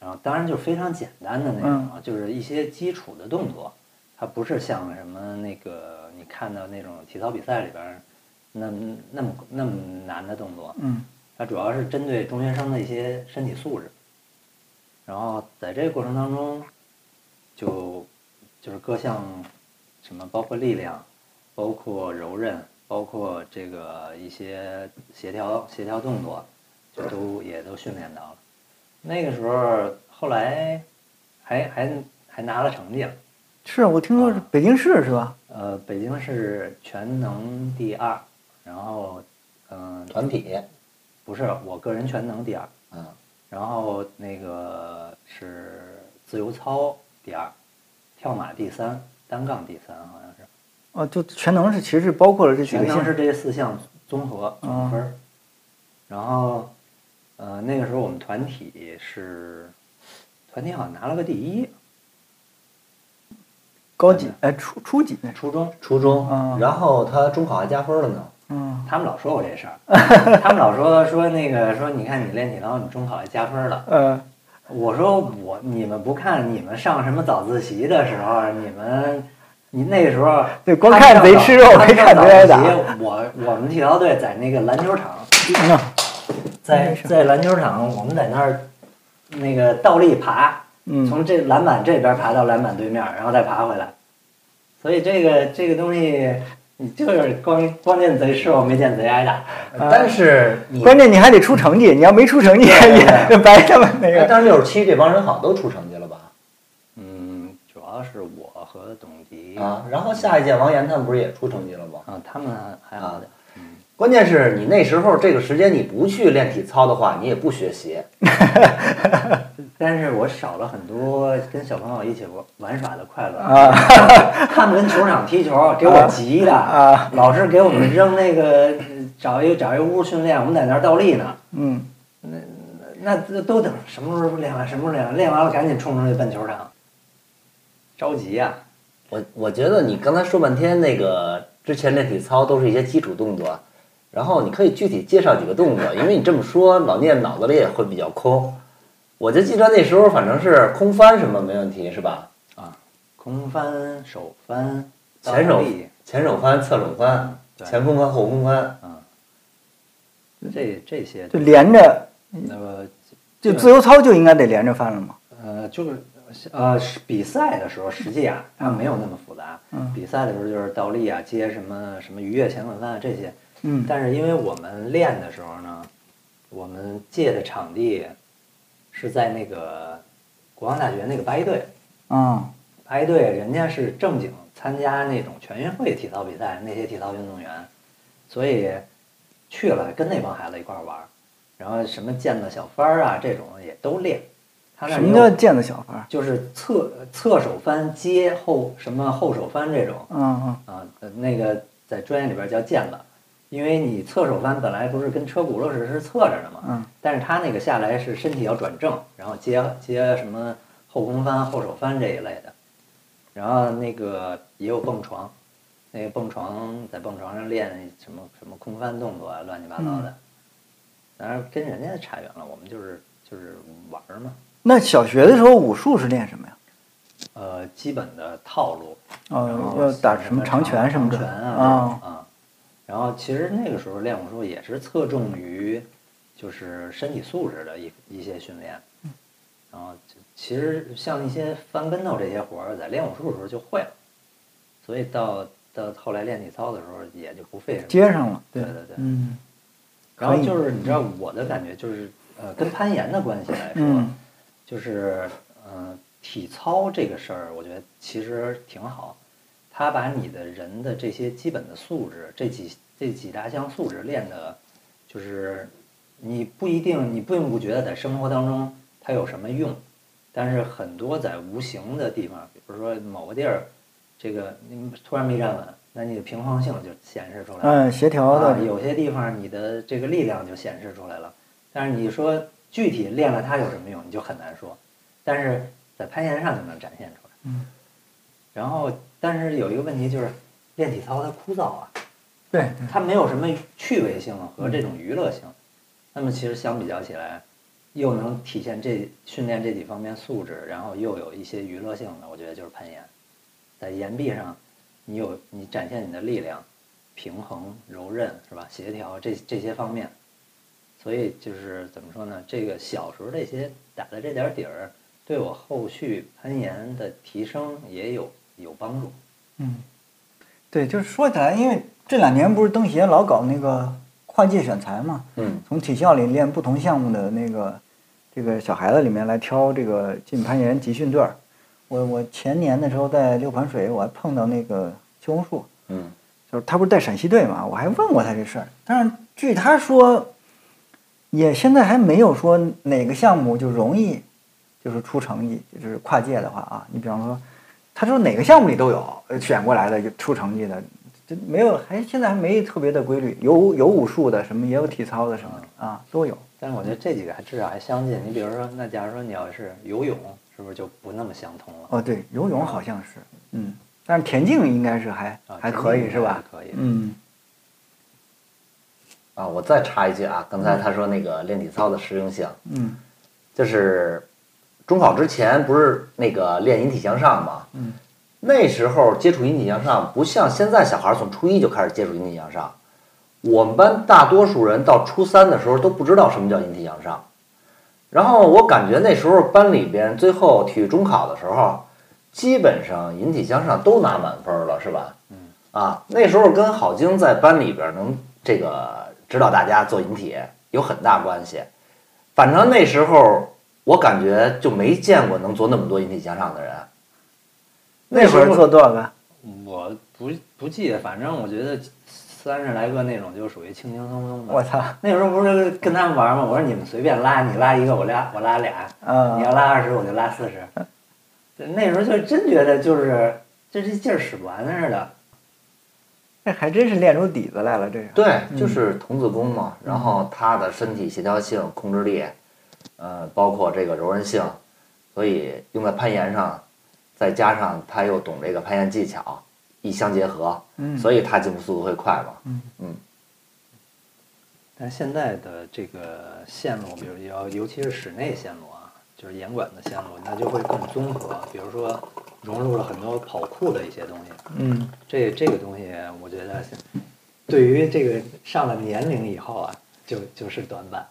然后当然就是非常简单的那种啊，就是一些基础的动作，它不是像什么那个你看到那种体操比赛里边儿那么那么那么难的动作，嗯。它主要是针对中学生的一些身体素质，然后在这个过程当中，就就是各项什么包括力量，包括柔韧，包括这个一些协调协调动作，就都也都训练到了。那个时候后来还还还拿了成绩了，是我听说是北京市是吧？呃，北京市全能第二，然后嗯、团体，不是我个人全能第二，嗯，然后那个是自由操第二，跳马第三，单杠第三，好像是。哦，就全能是其实是包括了这几个项全能是这四项综合总分儿。然后，呃，那个时候我们团体是，团体好像拿了个第一，高几哎初初几初中。初中，嗯然后他中考还加分了呢。嗯他们老说我这事儿，他们老说说那个说你看你练体操，你中考还加分了。嗯我说我你们不看你们上什么早自习的时候，你们你那时候 对光看贼吃肉没看上贼挨打早自习我我们体操队在那个篮球场，嗯在在篮球场，我们在那儿那个倒立爬，嗯从这篮板这边爬到篮板对面，然后再爬回来。所以这个这个东西，你就是光光见贼吃肉，没见贼挨打。但是你，关键你还得出成绩，你要没出成绩也白他们那哎，个。但是六十七这帮人好像都出成绩了吧？嗯，主要是我和董迪啊，然后下一届王岩他们不是也出成绩了吗？啊，他们还好点。关键是你那时候这个时间你不去练体操的话，你也不学习。但是我少了很多跟小朋友一起玩玩耍的快乐。啊 他们跟球场踢球，给我急的。啊老师给我们扔那个找一找一屋训练，我们在那儿倒立呢。嗯，那那都等什么时候练完，什么时候练完，练完了赶紧冲出去奔球场，着急呀、我我觉得你刚才说半天那个之前练体操都是一些基础动作，然后你可以具体介绍几个动作，因为你这么说，老聂脑子里也会比较空。我就记得那时候反正是空翻什么没问题是吧？啊空翻、手翻、前手前手翻、侧手翻、对前空翻、后空翻。这这些就连着，那个就自由操就应该得连着翻了嘛。呃，就是呃，是比赛的时候，实际啊，它没有那么复杂。嗯比赛的时候就是倒立啊，接什么什么鱼跃前滚翻啊这些。嗯。但是因为我们练的时候呢，我们借的场地是在那个国防大学那个八一队，啊，八一队人家是正经参加那种全运会体操比赛那些体操运动员，所以去了跟那帮孩子一块儿玩儿，然后什么毽子小翻儿啊这种也都练。他那什么叫毽子小翻儿？就是侧侧手翻接后什么后手翻这种。嗯嗯。啊，呃那个在专业里边叫毽子，因为你侧手翻本来不是跟车轱辘似的是侧着的嘛，嗯但是他那个下来是身体要转正，然后接接什么后空翻、后手翻这一类的，然后那个也有蹦床，那个蹦床在蹦床上练什么什么空翻动作啊，乱七八糟的，当然跟人家差远了，我们就是就是玩儿嘛。那小学的时候武术是练什么呀？呃，基本的套路，然哦，后要打什么长拳什么拳啊啊。然后其实那个时候练武术也是侧重于就是身体素质的一一些训练，然后就其实像一些翻跟头这些活儿，在练武术的时候就会了，所以到到后来练体操的时候也就不费什么。接上了。对对对嗯然后就是你知道我的感觉就是呃跟攀岩的关系来说，嗯就是嗯、呃体操这个事儿，我觉得其实挺好，它把你的人的这些基本的素质，这几这几大项素质练的，就是你不一定你并不觉得在生活当中它有什么用，但是很多在无形的地方，比如说某个地儿，这个你突然没站稳，那你的平衡性就显示出来了。嗯，协调啊，的有些地方你的这个力量就显示出来了，但是你说具体练了它有什么用，你就很难说。但是在攀岩上就能展现出来。嗯。然后，但是有一个问题就是，练体操它枯燥啊，对对它没有什么趣味性和这种娱乐性。那么其实相比较起来，又能体现这训练这几方面素质，然后又有一些娱乐性的，我觉得就是攀岩。在岩壁上，你有你展现你的力量、平衡、柔韧是吧？协调这这些方面，所以就是怎么说呢？这个小时候这些打的这点儿底儿，对我后续攀岩的提升也有有帮助。嗯，对，就是说起来，因为这两年不是登协老搞那个跨界选材嘛，嗯，从体校里练不同项目的那个这个小孩子里面来挑这个进攀岩集训队儿。我我前年的时候在六盘水，我还碰到那个邱红树，嗯，就是他不是带陕西队嘛，我还问过他这事儿，但是据他说，也现在还没有说哪个项目就容易就是出成绩，就是跨界的话啊，你比方说，他说哪个项目里都有呃选过来的就出成绩的，这没有还现在还没特别的规律，有有武术的什么也有体操的什么啊都有。但是我觉得这几个还至少还相近。你比如说，那假如说你要是游泳，是不是就不那么相通了？哦，对，游泳好像是，嗯，但是田径应该是还啊还可以是吧？可以嗯啊，我再插一句啊，刚才他说那个练体操的实用性，嗯就是中考之前不是那个练引体向上吗？嗯，那时候接触引体向上不像现在小孩儿从初一就开始接触引体向上，我们班大多数人到初三的时候都不知道什么叫引体向上。然后我感觉那时候班里边最后体育中考的时候，基本上引体向上都拿满分了，是吧？嗯。啊，那时候跟郝晶在班里边能这个指导大家做引体有很大关系。反正那时候我感觉就没见过能做那么多引体向上的人。那会儿做多少个？我不不记得，反正我觉得三十来个那种就属于轻轻松松的。我操！那时候不是跟他们玩吗？我说你们随便拉，你拉一个我拉我拉俩，啊你要拉二十我就拉四十。那时候就真觉得就是这这劲儿使不完似的。这还真是练出底子来了，这是。对，就是童子功嘛。然后他的身体协调性、控制力，呃，包括这个柔韧性，所以用在攀岩上，再加上他又懂这个攀岩技巧，一相结合，嗯所以他进步速度会快嘛。嗯但是现在的这个线路，比如要尤其是室内线路啊，就是严管的线路，那就会更综合。比如说融入了很多跑酷的一些东西，嗯这这个东西，我觉得对于这个上了年龄以后啊，就就是短板。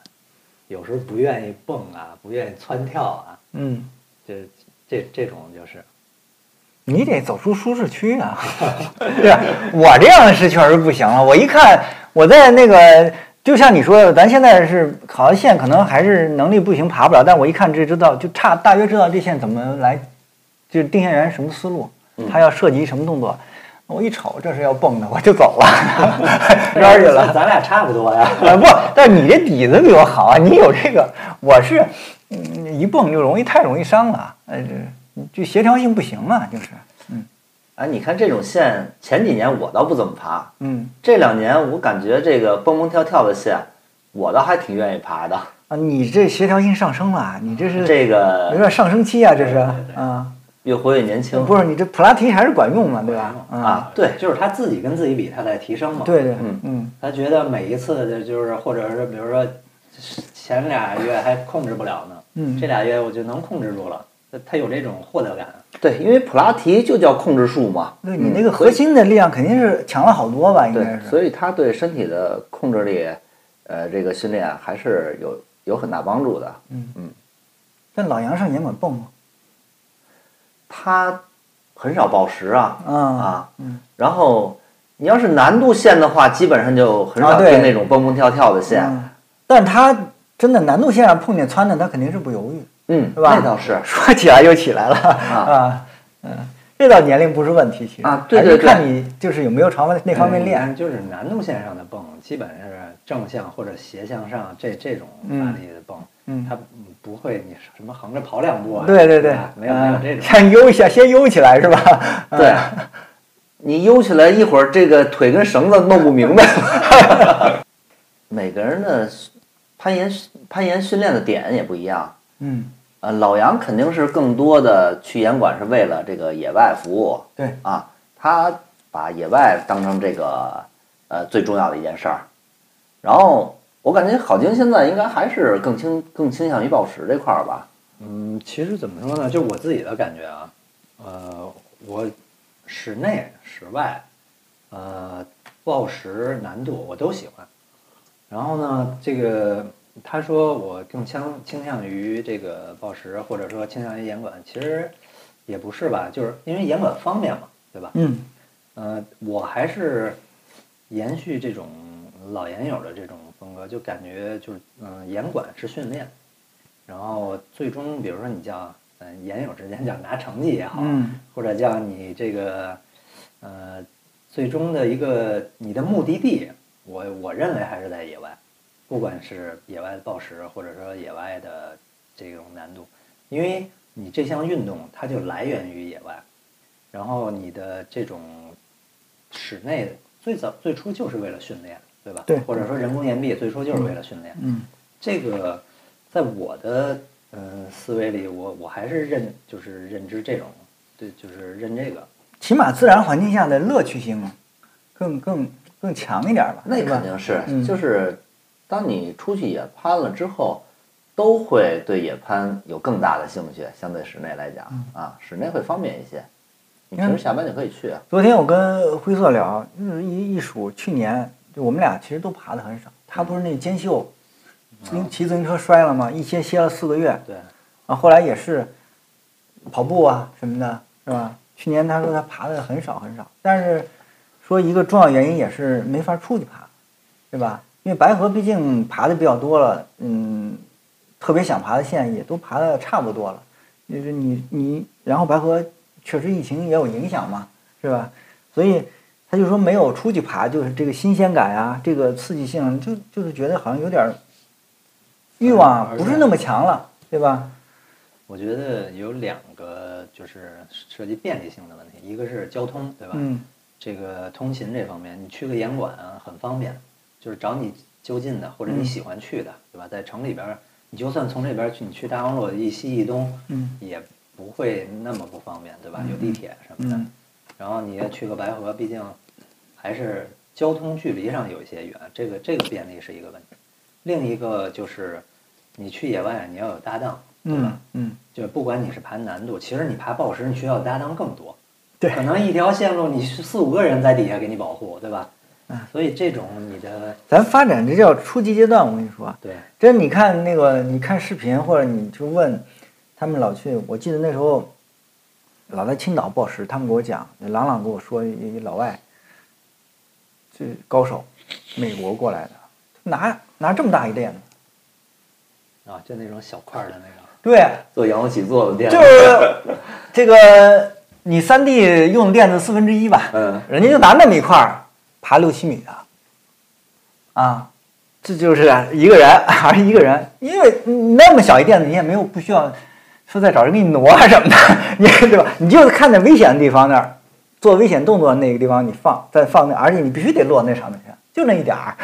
有时候不愿意蹦啊，不愿意窜跳啊，嗯，这这这种就是你得走出舒适区啊！对吧？我这样是确实不行了。我一看我在那个，就像你说的，咱现在是考的线，可能还是能力不行，爬不了。但我一看这知道，就差大约知道这线怎么来，就是定线员什么思路，他要涉及什么动作。我一瞅这是要蹦的，我就走了，边儿去了。咱俩差不多呀。啊不，但是你这底子比我好啊，你有这个，我是，嗯，一蹦就容易太容易伤了，呃，这就协调性不行啊，就是，嗯哎，你看这种线，前几年我倒不怎么爬，嗯这两年我感觉这个蹦蹦跳跳的线，我倒还挺愿意爬的。啊，你这协调性上升了，你这是这个有点上升期啊，这是啊，越活越年轻。不是你这普拉提还是管用嘛，对吧？啊，对，就是他自己跟自己比，他在提升嘛。对对，嗯嗯他觉得每一次的就是，或者是比如说前俩月还控制不了呢，嗯这俩月我就能控制住了，他他有这种获得感。对，因为普拉提就叫控制术嘛。对你那个核心的力量肯定是强了好多吧，应该，是。所以他对身体的控制力，呃，这个训练还是有有很大帮助的。嗯嗯但老杨上严管蹦吗？他很少报时啊啊。然后你要是难度线的话，基本上就很少啊对。定那种蹦蹦跳跳的线。嗯，但是他真的难度线上碰见窜的，他肯定是不犹豫。嗯，是吧？那倒是。说起来就起来了。啊，嗯，这倒年龄不是问题，其实。还是啊对对对。看你就是有没有朝方那方面练。嗯就是难度线上的蹦，基本是正向或者斜向上这这种嗯。发力的蹦，嗯他不会你什么横着跑两步啊，对对对吧，没有没有嗯这种。先悠一下，先悠起来是吧？对，你悠起来一会儿，这个腿跟绳子弄不明白。每个人的攀岩攀岩训练的点也不一样。嗯，呃，老杨肯定是更多的去严管是为了这个野外服务。对啊，他把野外当成这个呃最重要的一件事儿。然后我感觉郝晶现在应该还是更倾更倾向于报时这块儿吧。嗯，其实怎么说呢？就我自己的感觉啊，呃，我室内、室外，呃，报时难度我都喜欢。然后呢，这个他说我更倾倾向于这个报时，或者说倾向于严管，其实也不是吧，就是因为严管方便嘛，对吧？嗯呃，我还是延续这种老研友的这种风格，就感觉就是嗯、严管是训练，然后最终比如说你叫嗯、研友之间叫拿成绩也好，嗯或者叫你这个呃最终的一个你的目的地，我我认为还是在野外，不管是野外的暴食，或者说野外的这种难度，因为你这项运动它就来源于野外，然后你的这种室内最早最初就是为了训练，对吧？对或者说人工岩壁最初就是为了训练。嗯这个在我的嗯、呃思维里，我我还是认就是认知这种，对，就是认这个。起码自然环境下的乐趣性更更更强一点吧。那肯定是，嗯就是当你出去野攀了之后，都会对野攀有更大的兴趣。相对室内来讲，嗯啊，室内会方便一些。你平时下班就可以去啊。昨天我跟灰色聊，就是一一数去年，就我们俩其实都爬的很少。他不是那肩袖，因骑自行车摔了吗？一歇歇了四个月，对，啊，后来也是跑步啊什么的，是吧？去年他说他爬的很少很少，但是说一个重要原因也是没法出去爬，对吧？因为白河毕竟爬的比较多了，嗯，特别想爬的线也都爬的差不多了，就是你你，然后白河确实疫情也有影响嘛，是吧？所以他就说没有出去爬，就是这个新鲜感啊，这个刺激性，就就是觉得好像有点儿欲望不是那么强了，对吧？我觉得有两个就是涉及便利性的问题，一个是交通，对吧？嗯这个通勤这方面，你去个严管啊很方便，就是找你就近的或者你喜欢去的，对吧？在城里边儿，你就算从这边儿去，你去大望路一西一东，嗯也不会那么不方便，对吧？有地铁什么的。嗯然后你要去个白河，毕竟还是交通距离上有一些远，这个这个便利是一个问题。另一个就是你去野外，你要有搭档，对吧？嗯嗯，就不管你是爬难度，其实你爬抱石，你需要搭档更多。对可能一条线路你是四五个人在底下给你保护，对吧？嗯所以这种你的咱发展这叫初级阶段，我跟你说，对真你看那个，你看视频或者你就问他们老去，我记得那时候老在青岛报时，他们给我讲，朗朗跟我说一一老外，这高手，美国过来的，拿拿这么大一垫子，啊，就那种小块儿的那个对，做仰卧起坐的垫子，就是 这个你三 D 用的垫子四分之一吧，嗯，人家就拿那么一块儿爬六七米的，啊，这就是一个人 还是一个人，因为那么小一垫子，你也没有不需要说再找人给你挪啊什么的，你 对吧？你就是看在危险的地方那儿做危险动作那个地方你放再放那，而且你必须得落那上面去，就那一点儿。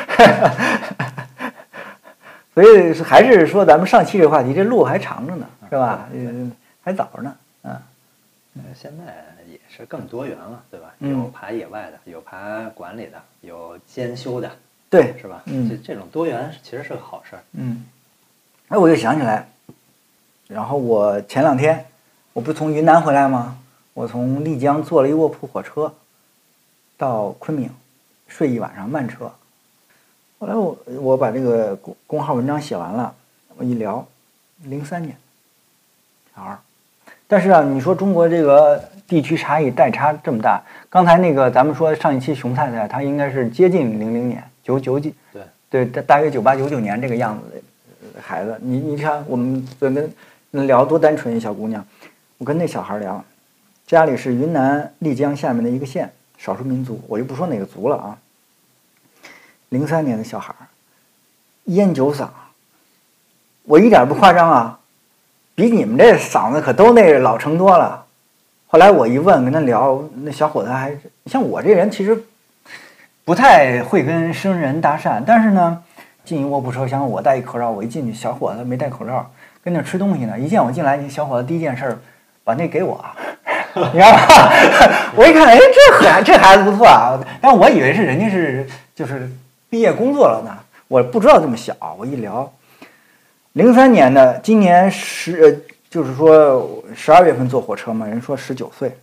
所以还是说咱们上期这个话题，这路还长着呢，是吧？嗯，还早着呢，嗯。呃，现在也是更多元了，对吧？嗯有爬野外的，有爬管理的，有兼修的，对，是吧？嗯这这种多元其实是个好事儿。嗯，哎，我就想起来，然后我前两天我不是从云南回来吗？我从丽江坐了一卧铺火车到昆明，睡一晚上慢车。后来我我把这个公公号文章写完了，我一聊，零三年，小孩儿。但是啊，你说中国这个地区差异代差这么大，刚才那个咱们说上一期熊太太，她应该是接近零零年，九九几，对对，大大约九八九九年这个样子的呃孩子，你你看我们跟跟聊多单纯一小姑娘，我跟那小孩聊，家里是云南丽江下面的一个县，少数民族，我就不说哪个族了啊。零三年的小孩，烟酒嗓，我一点不夸张啊，比你们这嗓子可都那老成多了。后来我一问，跟他聊，那小伙子还像我这人，其实不太会跟生人搭讪，但是呢，进一卧铺车厢，我戴一口罩，我一进去，小伙子没戴口罩，跟那吃东西呢。一见我进来，那小伙子第一件事儿把那给我，你知道吧？我一看，哎，这孩这孩子不错啊，但我以为是人家是就是毕业工作了呢，我不知道这么小。我一聊，零三年的，今年十呃，就是说十二月份坐火车嘛，人说十九岁，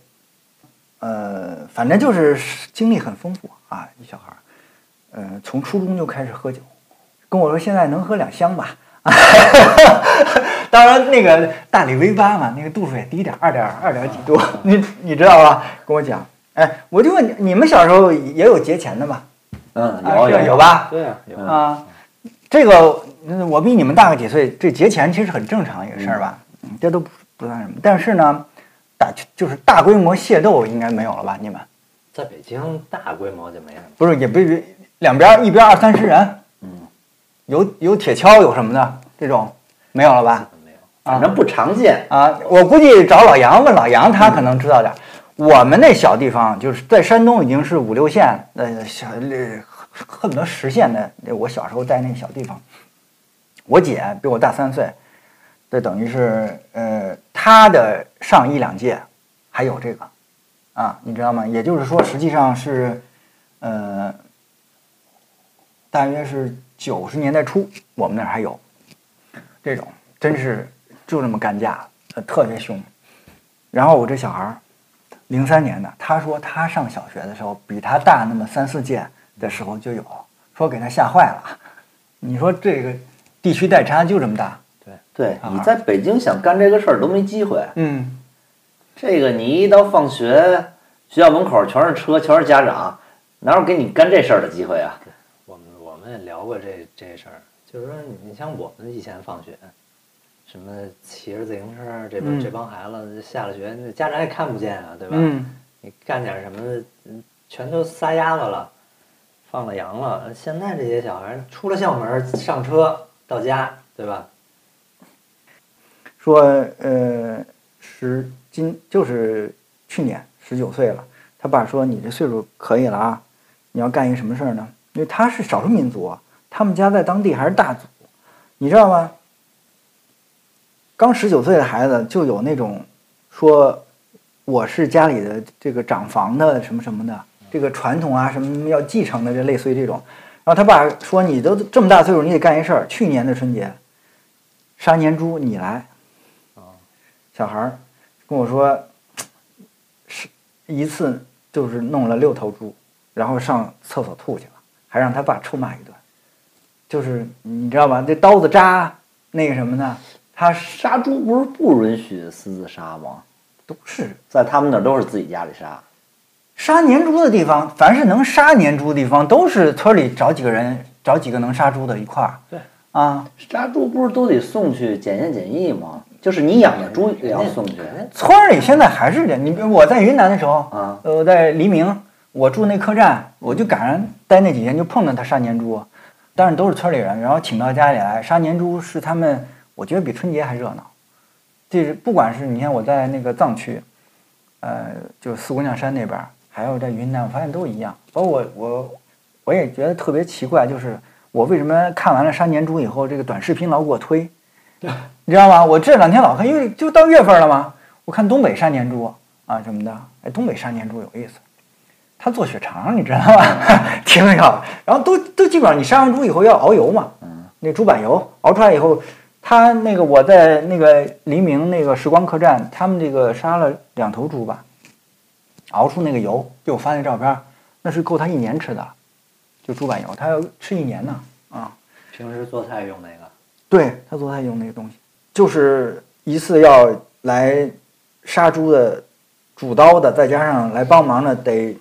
呃，反正就是经历很丰富啊，一小孩儿，呃，从初中就开始喝酒，跟我说现在能喝两箱吧。当然，那个大理 V 八嘛，那个度数也低点儿，二点二点几度，你你知道吧？跟我讲，哎，我就问你，你们小时候也有节前的吧？嗯，啊有有有吧？对啊，有啊，这个嗯我比你们大个几岁，这节前其实很正常一个事儿吧，嗯，这都不不算什么。但是呢，大就是大规模械斗应该没有了吧？你们在北京大规模就没什么。不是也不是两边儿一边儿二三十人，嗯，有有铁锹有什么的这种没有了吧？没有，啊反正不常见。啊，我估计找老杨问老杨，他可能知道点儿。我们那小地方就是在山东已经是五六线，呃，小呃恨不得十线的。我小时候在那小地方，我姐比我大三岁，这等于是呃她的上一两届还有这个啊，你知道吗？也就是说，实际上是呃大约是九十年代初，我们那儿还有这种，真是就这么干架，呃，特别凶。然后我这小孩儿，零三年的，他说他上小学的时候比他大那么三四届的时候就有，说给他吓坏了。你说这个地区代差就这么大？对对你在北京想干这个事儿都没机会。嗯，这个你一到放学，学校门口全是车，全是家长，哪有给你干这事儿的机会啊？我们也聊过这这事儿，就是说你你像我们以前放学，什么骑着自行车，这帮、嗯这帮孩子下了学，那家长也看不见啊，对吧？嗯，你干点什么，嗯全都撒丫子了，放了羊了。现在这些小孩儿出了校门儿上车到家，对吧？说呃，十今就是去年十九岁了，他爸说你这岁数可以了啊，你要干一什么事儿呢？因为他是少数民族啊，他们家在当地还是大族，你知道吗？刚十九岁的孩子就有那种说我是家里的这个长房的什么什么的这个传统啊，什么要继承的，这类似于这种。然后他爸说你都这么大岁数，你得干一事儿。去年的春节杀年猪，你来。小孩儿跟我说，是一次就是弄了六头猪，然后上厕所吐去了，还让他爸臭骂一顿。就是你知道吧？这刀子扎那个什么呢？他杀猪不是不允许私自杀吗？都是在他们那儿都是自己家里杀。杀年猪的地方，凡是能杀年猪的地方，都是村里找几个人，找几个能杀猪的一块儿。对啊，杀猪不是都得送去检验检疫吗？就是你养的猪也要送去。村里现在还是这样。你比如我在云南的时候，啊，呃，我在黎明，我住那客栈，我就赶上待那几天，就碰到他杀年猪，但是都是村里人，然后请到家里来杀年猪，是他们，我觉得比春节还热闹。这是不管是你看我在那个藏区，呃，就四姑娘山那边儿，还有在云南，我发现都一样。包括我我我也觉得特别奇怪，就是我为什么看完了杀年猪以后，这个短视频老给我推，你知道吗？我这两天老看，因为就到月份了嘛，我看东北杀年猪啊什么的，哎，东北杀年猪有意思，他做血肠，你知道吗？挺好。然后都都基本上你杀完猪以后要熬油嘛，嗯，那猪板油熬出来以后，他那个我在那个黎明那个时光客栈，他们这个杀了两头猪吧，熬出那个油，给我发那照片，那是够他一年吃的，就猪板油，他要吃一年呢啊。平时做菜用那个，对他做菜用那个东西，就是一次要来杀猪的主刀的，再加上来帮忙的，得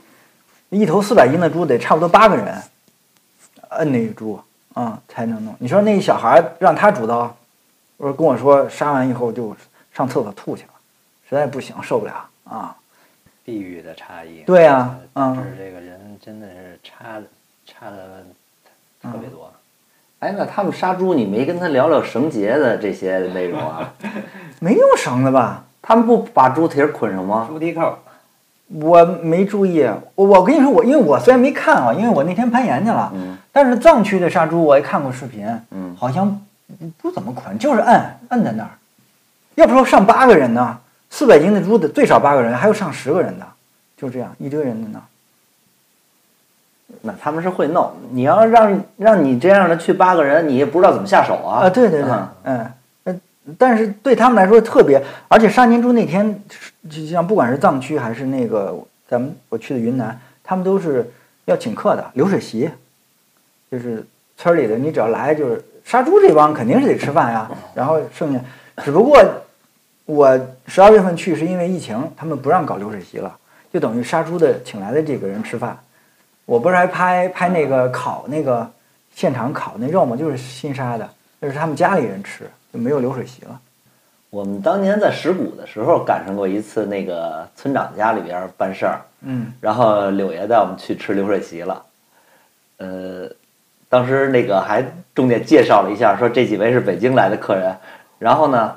一头四百斤的猪，得差不多八个人摁那个猪啊、才能弄。你说那小孩儿让他主刀，我说跟我说杀完以后就上厕所吐去了，实在不行受不了啊。地域的差异。对呀呃嗯导致这个人真的是差的差的特别多。哎，那他们杀猪，你没跟他聊聊绳结的这些内容啊？没用绳子吧？他们不把猪蹄儿捆上吗？猪蹄扣，我没注意，我我跟你说，我因为我虽然没看啊，因为我那天攀岩去了，嗯但是藏区的杀猪我也看过视频，嗯，好像不不怎么捆，就是摁摁在那儿。要不说上八个人呢，四百斤的猪得最少八个人，还有上十个人的，就这样一堆人在那。那他们是会弄。你要让让你这样的去八个人，你也不知道怎么下手啊。啊，对对对嗯，嗯，呃，但是对他们来说特别，而且杀年猪那天，就像不管是藏区还是那个咱们我去的云南，他们都是要请客的，流水席，就是村里的你只要来就是杀猪这帮肯定是得吃饭呀，然后剩下，只不过我十二月份去是因为疫情，他们不让搞流水席了，就等于杀猪的请来的这个人吃饭。我不是还拍拍那个烤那个现场烤那肉吗？就是新杀的，那是他们家里人吃，就没有流水席了。我们当年在石鼓的时候赶上过一次那个村长家里边儿办事儿，嗯然后柳爷带我们去吃流水席了。呃，当时那个还重点介绍了一下，说这几位是北京来的客人，然后呢，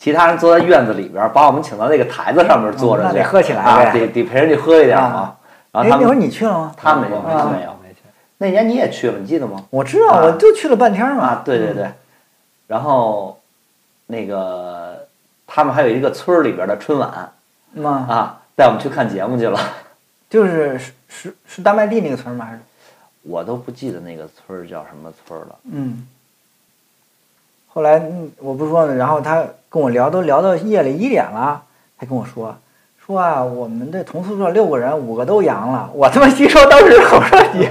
其他人坐在院子里边儿，把我们请到那个台子上面坐着去，喝起来啊，得得陪人去喝一点嘛啊。然后他，哎那会儿们你去了吗？他没有，我他没有。没去。那年你也去了，你记得吗？我知道，啊我就去了半天嘛。啊，对对对，然后那个他们还有一个村儿里边的春晚啊，带我们去看节目去了。就是是是是大麦地那个村儿吗？还是我都不记得那个村儿叫什么村儿了。嗯。后来嗯我不是说呢，然后他跟我聊，都聊到夜里一点了，他跟我说说啊，我们这同宿舍六个人，五个都阳了。我他妈心说当时我说你，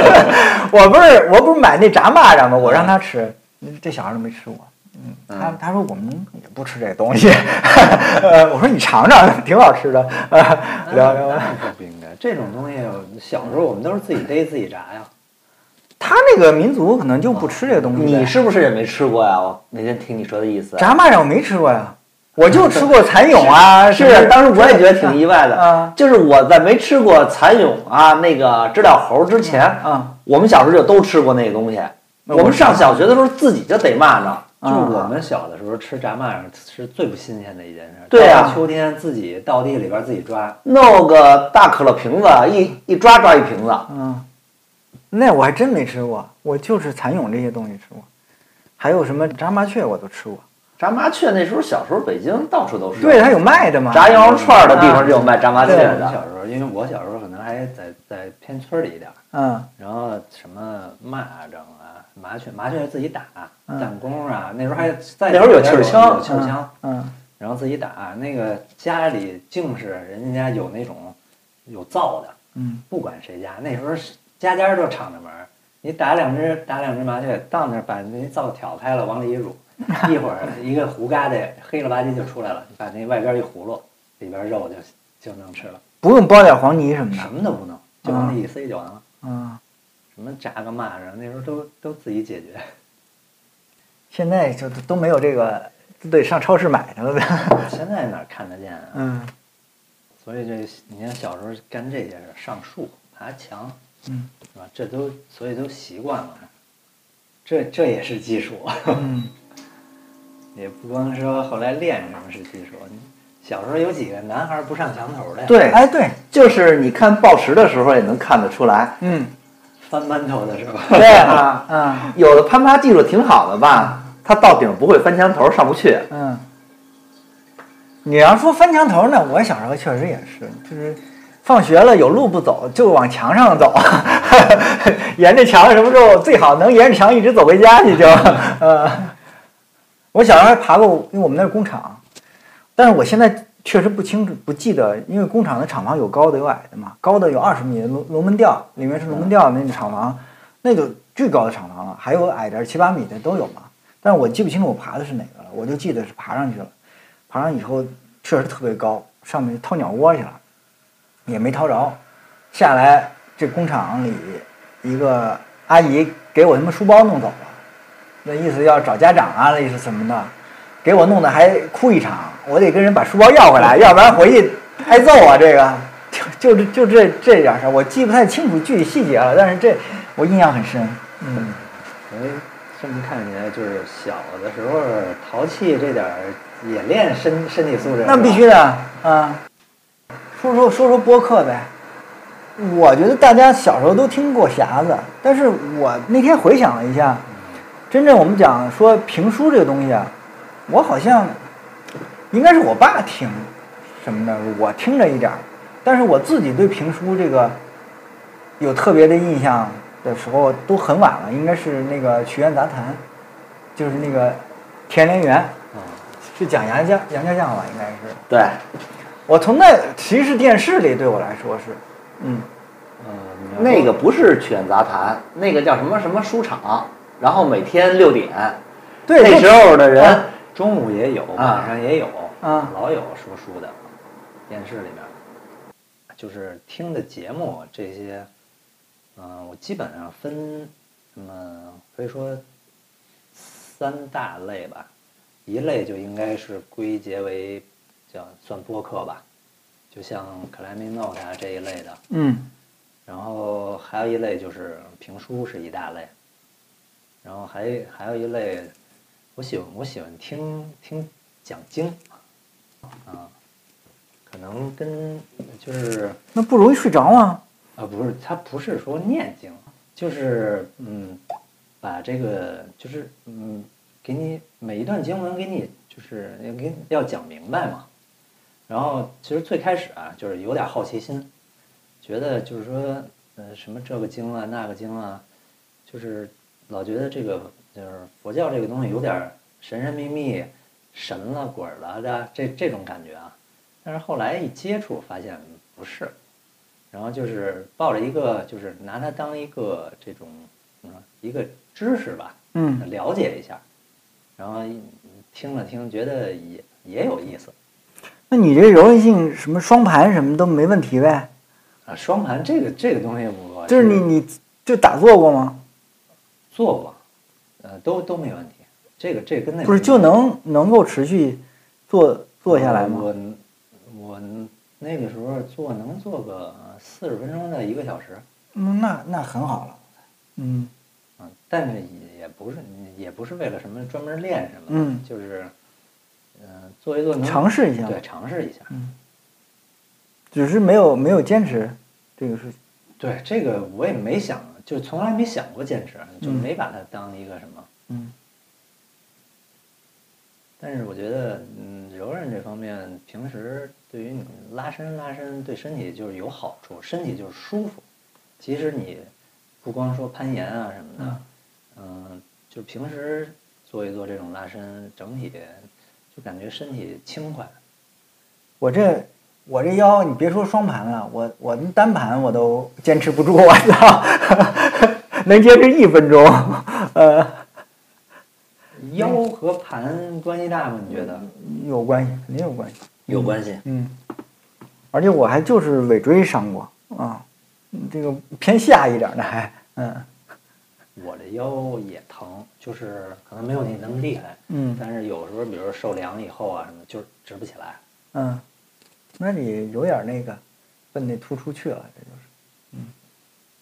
我不是我不是买那炸蚂蚱吗？我让他吃，这小孩都没吃过。嗯，他他说我们也不吃这东西，呃，我说你尝尝，挺好吃的。呃聊聊不应该，这种东西小时候我们都是自己逮自己炸呀。他那个民族可能就不吃这个东西。你是不是也没吃过呀？我那天听你说的意思。炸蚂蚱我没吃过呀，我就吃过蚕蛹啊，是，当时我也觉得挺意外的。啊就是我在没吃过蚕蛹啊，那个知了猴之前，啊我们小时候就都吃过那个东西。我我们上小学的时候自己就逮蚂蚱，就啊我们小的时候吃炸蚂蚱是最不新鲜的一件事。对呀秋天自己到地里边自己抓，弄个大可乐瓶子，一一抓抓一瓶子。嗯，那我还真没吃过，我就是蚕蛹这些东西吃过，还有什么炸麻雀我都吃过。炸麻雀那时候小时候北京到处都是，对，它有卖的嘛。炸羊肉串的地方就有卖炸麻雀的。小时候，因为我小时候可能还在在偏村里一点儿，嗯然后什么蚂蚱啊、麻雀，麻雀自己打，嗯弹弓啊，那时候还在那时候有气儿枪有气儿枪，嗯然后自己打。那个家里净是人家有那种有灶的，嗯不管谁家，那时候是家家都敞着门儿，你打两只打两只麻雀，到那儿把那灶挑开了，往里一煮，一会儿一个糊疙瘩黑了吧唧就出来了，你把那外边一葫芦，里边肉就就能吃了，不用包点黄泥什么的。什么都不弄，就往里一塞就完了。嗯，什么炸个蚂蚱，那时候都都自己解决。现在就都都没有这个，都得上超市买去了呗。现在哪看得见啊？嗯所以这你看小时候干这些事儿，上树、爬墙，嗯是吧？这都所以都习惯了。这这也是技术，嗯，也不光说后来练什么是技术。你小时候有几个男孩儿不上墙头的呀？，对，哎对，就是你看报时的时候也能看得出来，嗯翻馒头的是吧？对 啊，嗯有的攀爬技术挺好的吧，他到顶不会翻墙头上不去。嗯。你要说翻墙头呢，我小时候确实也是，就是放学了有路不走，就往墙上走，沿着墙什么时候最好能沿着墙一直走回家去就。呃，我小时候还爬过，因为我们那是工厂，但是我现在确实不清楚不记得，因为工厂的厂房有高的有矮的嘛，高的有二十米的龙龙门吊，里面是龙门吊那个厂房，那就巨高的厂房了，还有矮点七八米的都有嘛。但我记不清楚我爬的是哪个了，我就记得是爬上去了，爬上以后确实特别高，上面掏鸟窝去了，也没掏着，下来这工厂里一个阿姨给我他妈书包弄走了，那意思要找家长啊，那意思什么的，给我弄得还哭一场，我得跟人把书包要回来，要不然回去挨揍啊！这个就就就这这点事儿，我记不太清楚具体细节了，但是这我印象很深。嗯，所以这么看起来，就是小的时候淘气这点儿也练身身体素质。那必须的啊。说说说说播客呗，我觉得大家小时候都听过匣子，但是我那天回想了一下，真正我们讲说评书这个东西啊，我好像应该是我爸听什么的，我听着一点儿，但是我自己对评书这个有特别的印象的时候都很晚了，应该是那个《曲苑杂谈》，就是那个田连元，嗯，是讲杨家杨家将吧，应该是。对，我从那其实是电视里对我来说是，嗯，那个不是曲苑杂谈，那个叫什么什么书场，然后每天六点，对，那时候的人啊中午也有，晚上也有，啊。老有说书的，电视里面，就是听的节目这些，嗯、我基本上分，那么可以说三大类吧，一类就应该是归结为叫算播客吧，就像 Climbing Note 啊这一类的，嗯。然后还有一类就是评书是一大类，然后还还有一类，我喜欢我喜欢听听讲经，啊，可能跟就是那不容易睡着啊？啊不是，他不是说念经，就是嗯，把这个就是嗯，给你每一段经文给你就是要给要讲明白嘛。然后其实最开始啊，就是有点好奇心，觉得就是说呃什么这个经啊那个经啊，就是老觉得这个就是佛教这个东西有点神神秘秘、神了鬼了的这这种感觉啊。但是后来一接触，发现不是。然后就是抱着一个，就是拿它当一个这种，怎么说，一个知识吧，嗯，了解一下，然后听了听，觉得也也有意思那你这柔韧性什么双盘什么都没问题呗？啊。双盘这个这个东西我就是你你就打坐过吗？做过，呃，都都没问题。这个这个跟那个不是就能能够持续做做下来吗？我我那个时候做能做个四十分钟到一个小时，嗯，那那很好了。嗯，嗯，但是也不是也不是为了什么专门练什么，嗯就是嗯、做一做能尝试一下，对尝试一下。只是没有没有坚持这个事情。对这个我也没想，就从来没想过坚持，就嗯没把它当一个什么。嗯但是我觉得，嗯，柔韧这方面，平时对于你拉伸拉伸，对身体就是有好处，身体就是舒服。其实你不光说攀岩啊什么的，嗯，就平时做一做这种拉伸，整体就感觉身体轻快。我这我这腰，你别说双盘了，我我单盘我都坚持不住，我操，能坚持一分钟，呃，腰和盘关系大吗？你觉得？有关系，肯定有关系。有关系。嗯，而且我还就是尾椎伤过啊，嗯这个偏下一点的还，嗯我这腰也疼，就是可能没有你那么厉害，嗯但是有时候，比如说受凉以后啊什么，就是直不起来。嗯，那你有点那个奔那突出去了，这就是，嗯，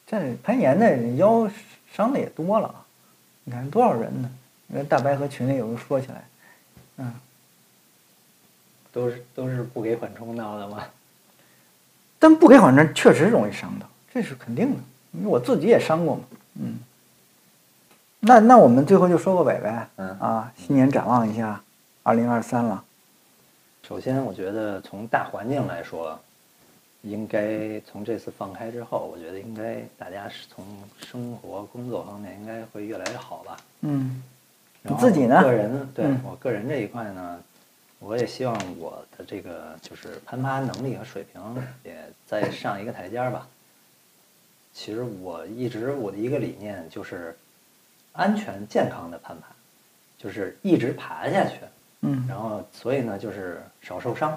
这攀岩的人腰伤的也多了啊，你看多少人呢？那个大白和群里有人说起来，嗯，都是都是不给缓冲闹的嘛？但不给缓冲确实容易伤到，这是肯定的，因为我自己也伤过嘛，嗯。那那我们最后就收个尾呗，嗯啊，新年展望一下，二零二三了，首先，我觉得从大环境来说，应该从这次放开之后，我觉得应该大家是从生活、工作方面应该会越来越好吧。嗯你自己呢个人对、嗯我个人这一块呢，我也希望我的这个就是攀爬能力和水平也再上一个台阶儿吧。其实我一直我的一个理念就是安全健康的攀爬，就是一直爬下去。嗯然后所以呢，就是少受伤，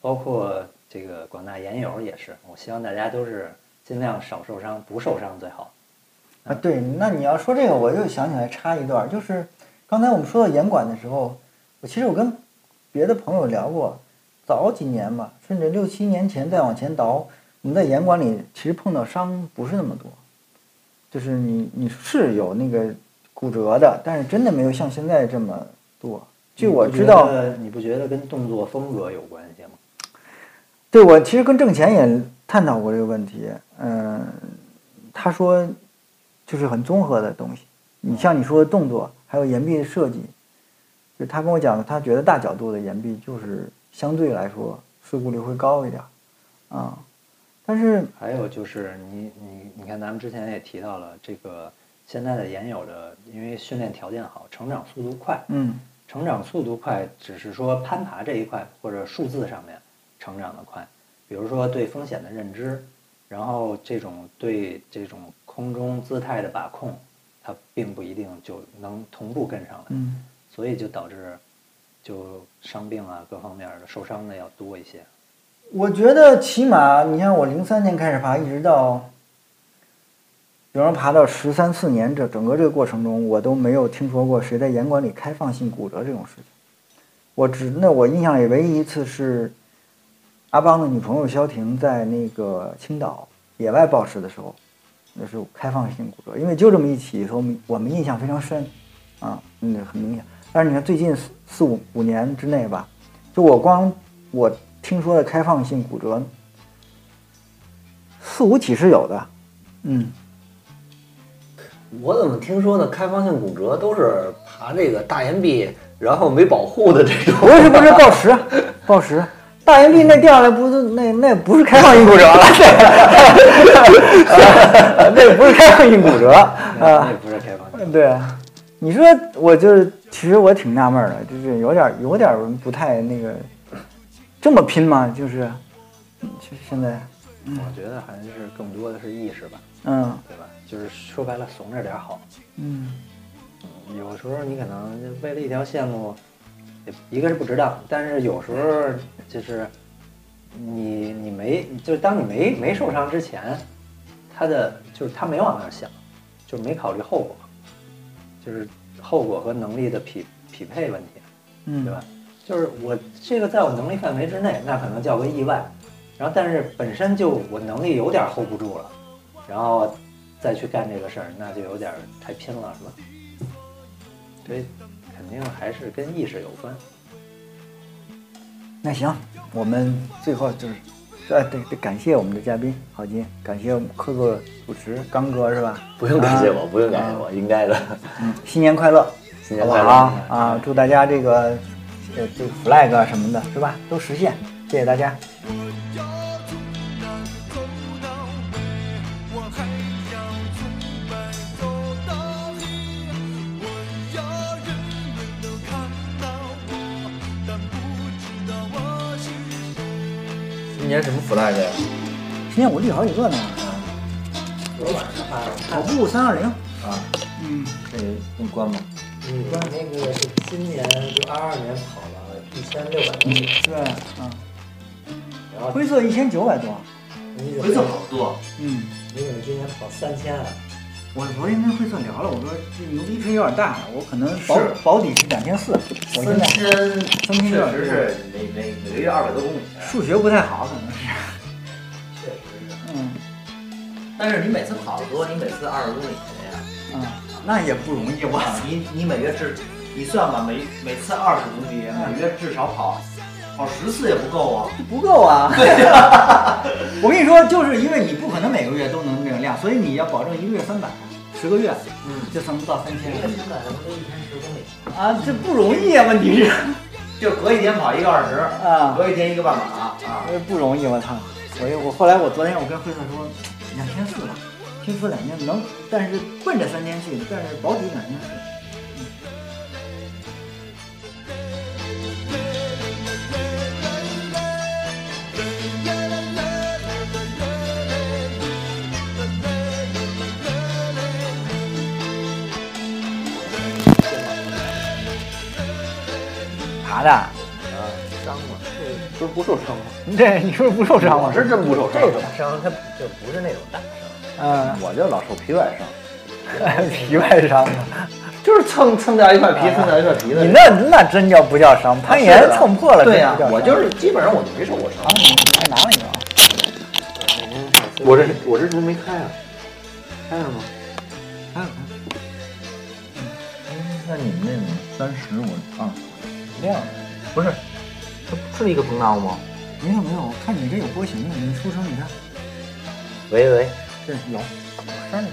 包括这个广大研友也是，我希望大家都是尽量少受伤，不受伤最好。啊，对，那你要说这个，我又想起来插一段儿，就是刚才我们说到严管的时候，我其实我跟别的朋友聊过，早几年吧，甚至六七年前再往前倒，我们在严管里其实碰到伤不是那么多，就是你你是有那个骨折的，但是真的没有像现在这么多。据我知道，你不觉得跟动作风格有关系吗？对我其实跟挣钱也探讨过这个问题，嗯，他说就是很综合的东西。你像你说的动作，还有岩壁的设计，就他跟我讲，他觉得大角度的岩壁就是相对来说事故率会高一点，啊，但是还有就是你你你看，咱们之前也提到了这个现在的岩友的，因为训练条件好，成长速度快，嗯。成长速度快，只是说攀爬这一块或者数字上面成长的快，比如说对风险的认知，然后这种对这种空中姿态的把控，它并不一定就能同步跟上来，嗯所以就导致就伤病啊各方面的受伤的要多一些。我觉得起码你像我零三年开始爬，一直到，比方爬到十三四年这整个这个过程中，我都没有听说过谁在严管里开放性骨折这种事情。我只那我印象里唯一一次是阿邦的女朋友肖婷在那个青岛野外暴食的时候，那是开放性骨折，因为就这么一起，所以我们我们印象非常深，啊，嗯，很明显。但是你看最近四四五五年之内吧，就我光我听说的开放性骨折，四五起是有的，嗯，我怎么听说的开放性骨折都是爬这个大岩壁，然后没保护的这种？不是不是报时，报时，大岩壁那掉下来不是那那不是开放性骨折了，那 那不是开放性骨折啊那也，不是开放性。对，你说我就是其实我挺纳闷的，就是有点有点不太那个这么拼吗？就是，嗯其实现在，我觉得还是更多的是意识吧，嗯对吧？就是说白了，怂着点好。嗯有时候你可能就为了一条线路，也一个是不值当，但是有时候就是你你没就是当你没没受伤之前，他的就是他没往那儿想，就没考虑后果，就是后果和能力的匹匹配问题，嗯，对吧？就是我这个在我能力范围之内，那可能叫个意外，然后但是本身就我能力有点 hold 不住了，然后再去干这个事儿，那就有点太拼了，是吧？这肯定还是跟意识有关。那行，我们最后就是，呃，对对，感谢我们的嘉宾郝金，感谢我们客座主持刚哥是吧？不用感谢我，啊不用感谢我，应该的。嗯，新年快乐，新年快乐啊啊！祝大家这个呃这个 flag 啊什么的，是吧？都实现，谢谢大家。年什么 flag 呀？今天我立好几个呢，我晚的话，跑步三二零，啊，嗯，这个用关吗？你那个是今年就二二年跑了一千六百公里，对，嗯，然后灰色一千九百多，你灰色好多。嗯。你怎么今年跑三千啊？我昨天跟慧策聊了，我说这牛逼吹有点大，我可能保是保底是两千四，我现在千，三千确六实是每每每个月二百多公里。数学不太好，可能是，确实是。嗯但是你每次跑得多，你每次二十公里呀。嗯，那也不容易，我啊，你你每月至，你算吧，每每次二十公里，每月至少跑跑十次也不够啊。不够啊。对我跟你说，就是因为你不可能每个月都能所以你要保证一个月三百，十个月，嗯，就算不到三千一个月三百不就一天十公里，啊，这不容易啊，问题是 就隔一天跑一个二十，啊，隔一天一个半马啊。呃不容易，我操！我我后来我昨天我跟慧策说，两千四吧，听说两千能，但是奔着三千去，但是保底两千四。的，啊，伤嘛，这不是不受伤吗？对，你说不受伤吗？我是真不受伤这种伤它就不是那种大伤，嗯，我就老受皮外伤，皮外伤。就是蹭蹭掉一块皮，蹭掉一块皮的。你那那真叫不叫伤，攀岩是蹭破了。对呀呀、，我就是基本上我就没受过伤啊，。你你还拿了一个啊？我这我这怎么没开啊？开了吗？开了那你们那个三十我不是，这是一个膨胀吗？没有没有，我看你这有波形的，你出声你看，喂喂，这有，我删了。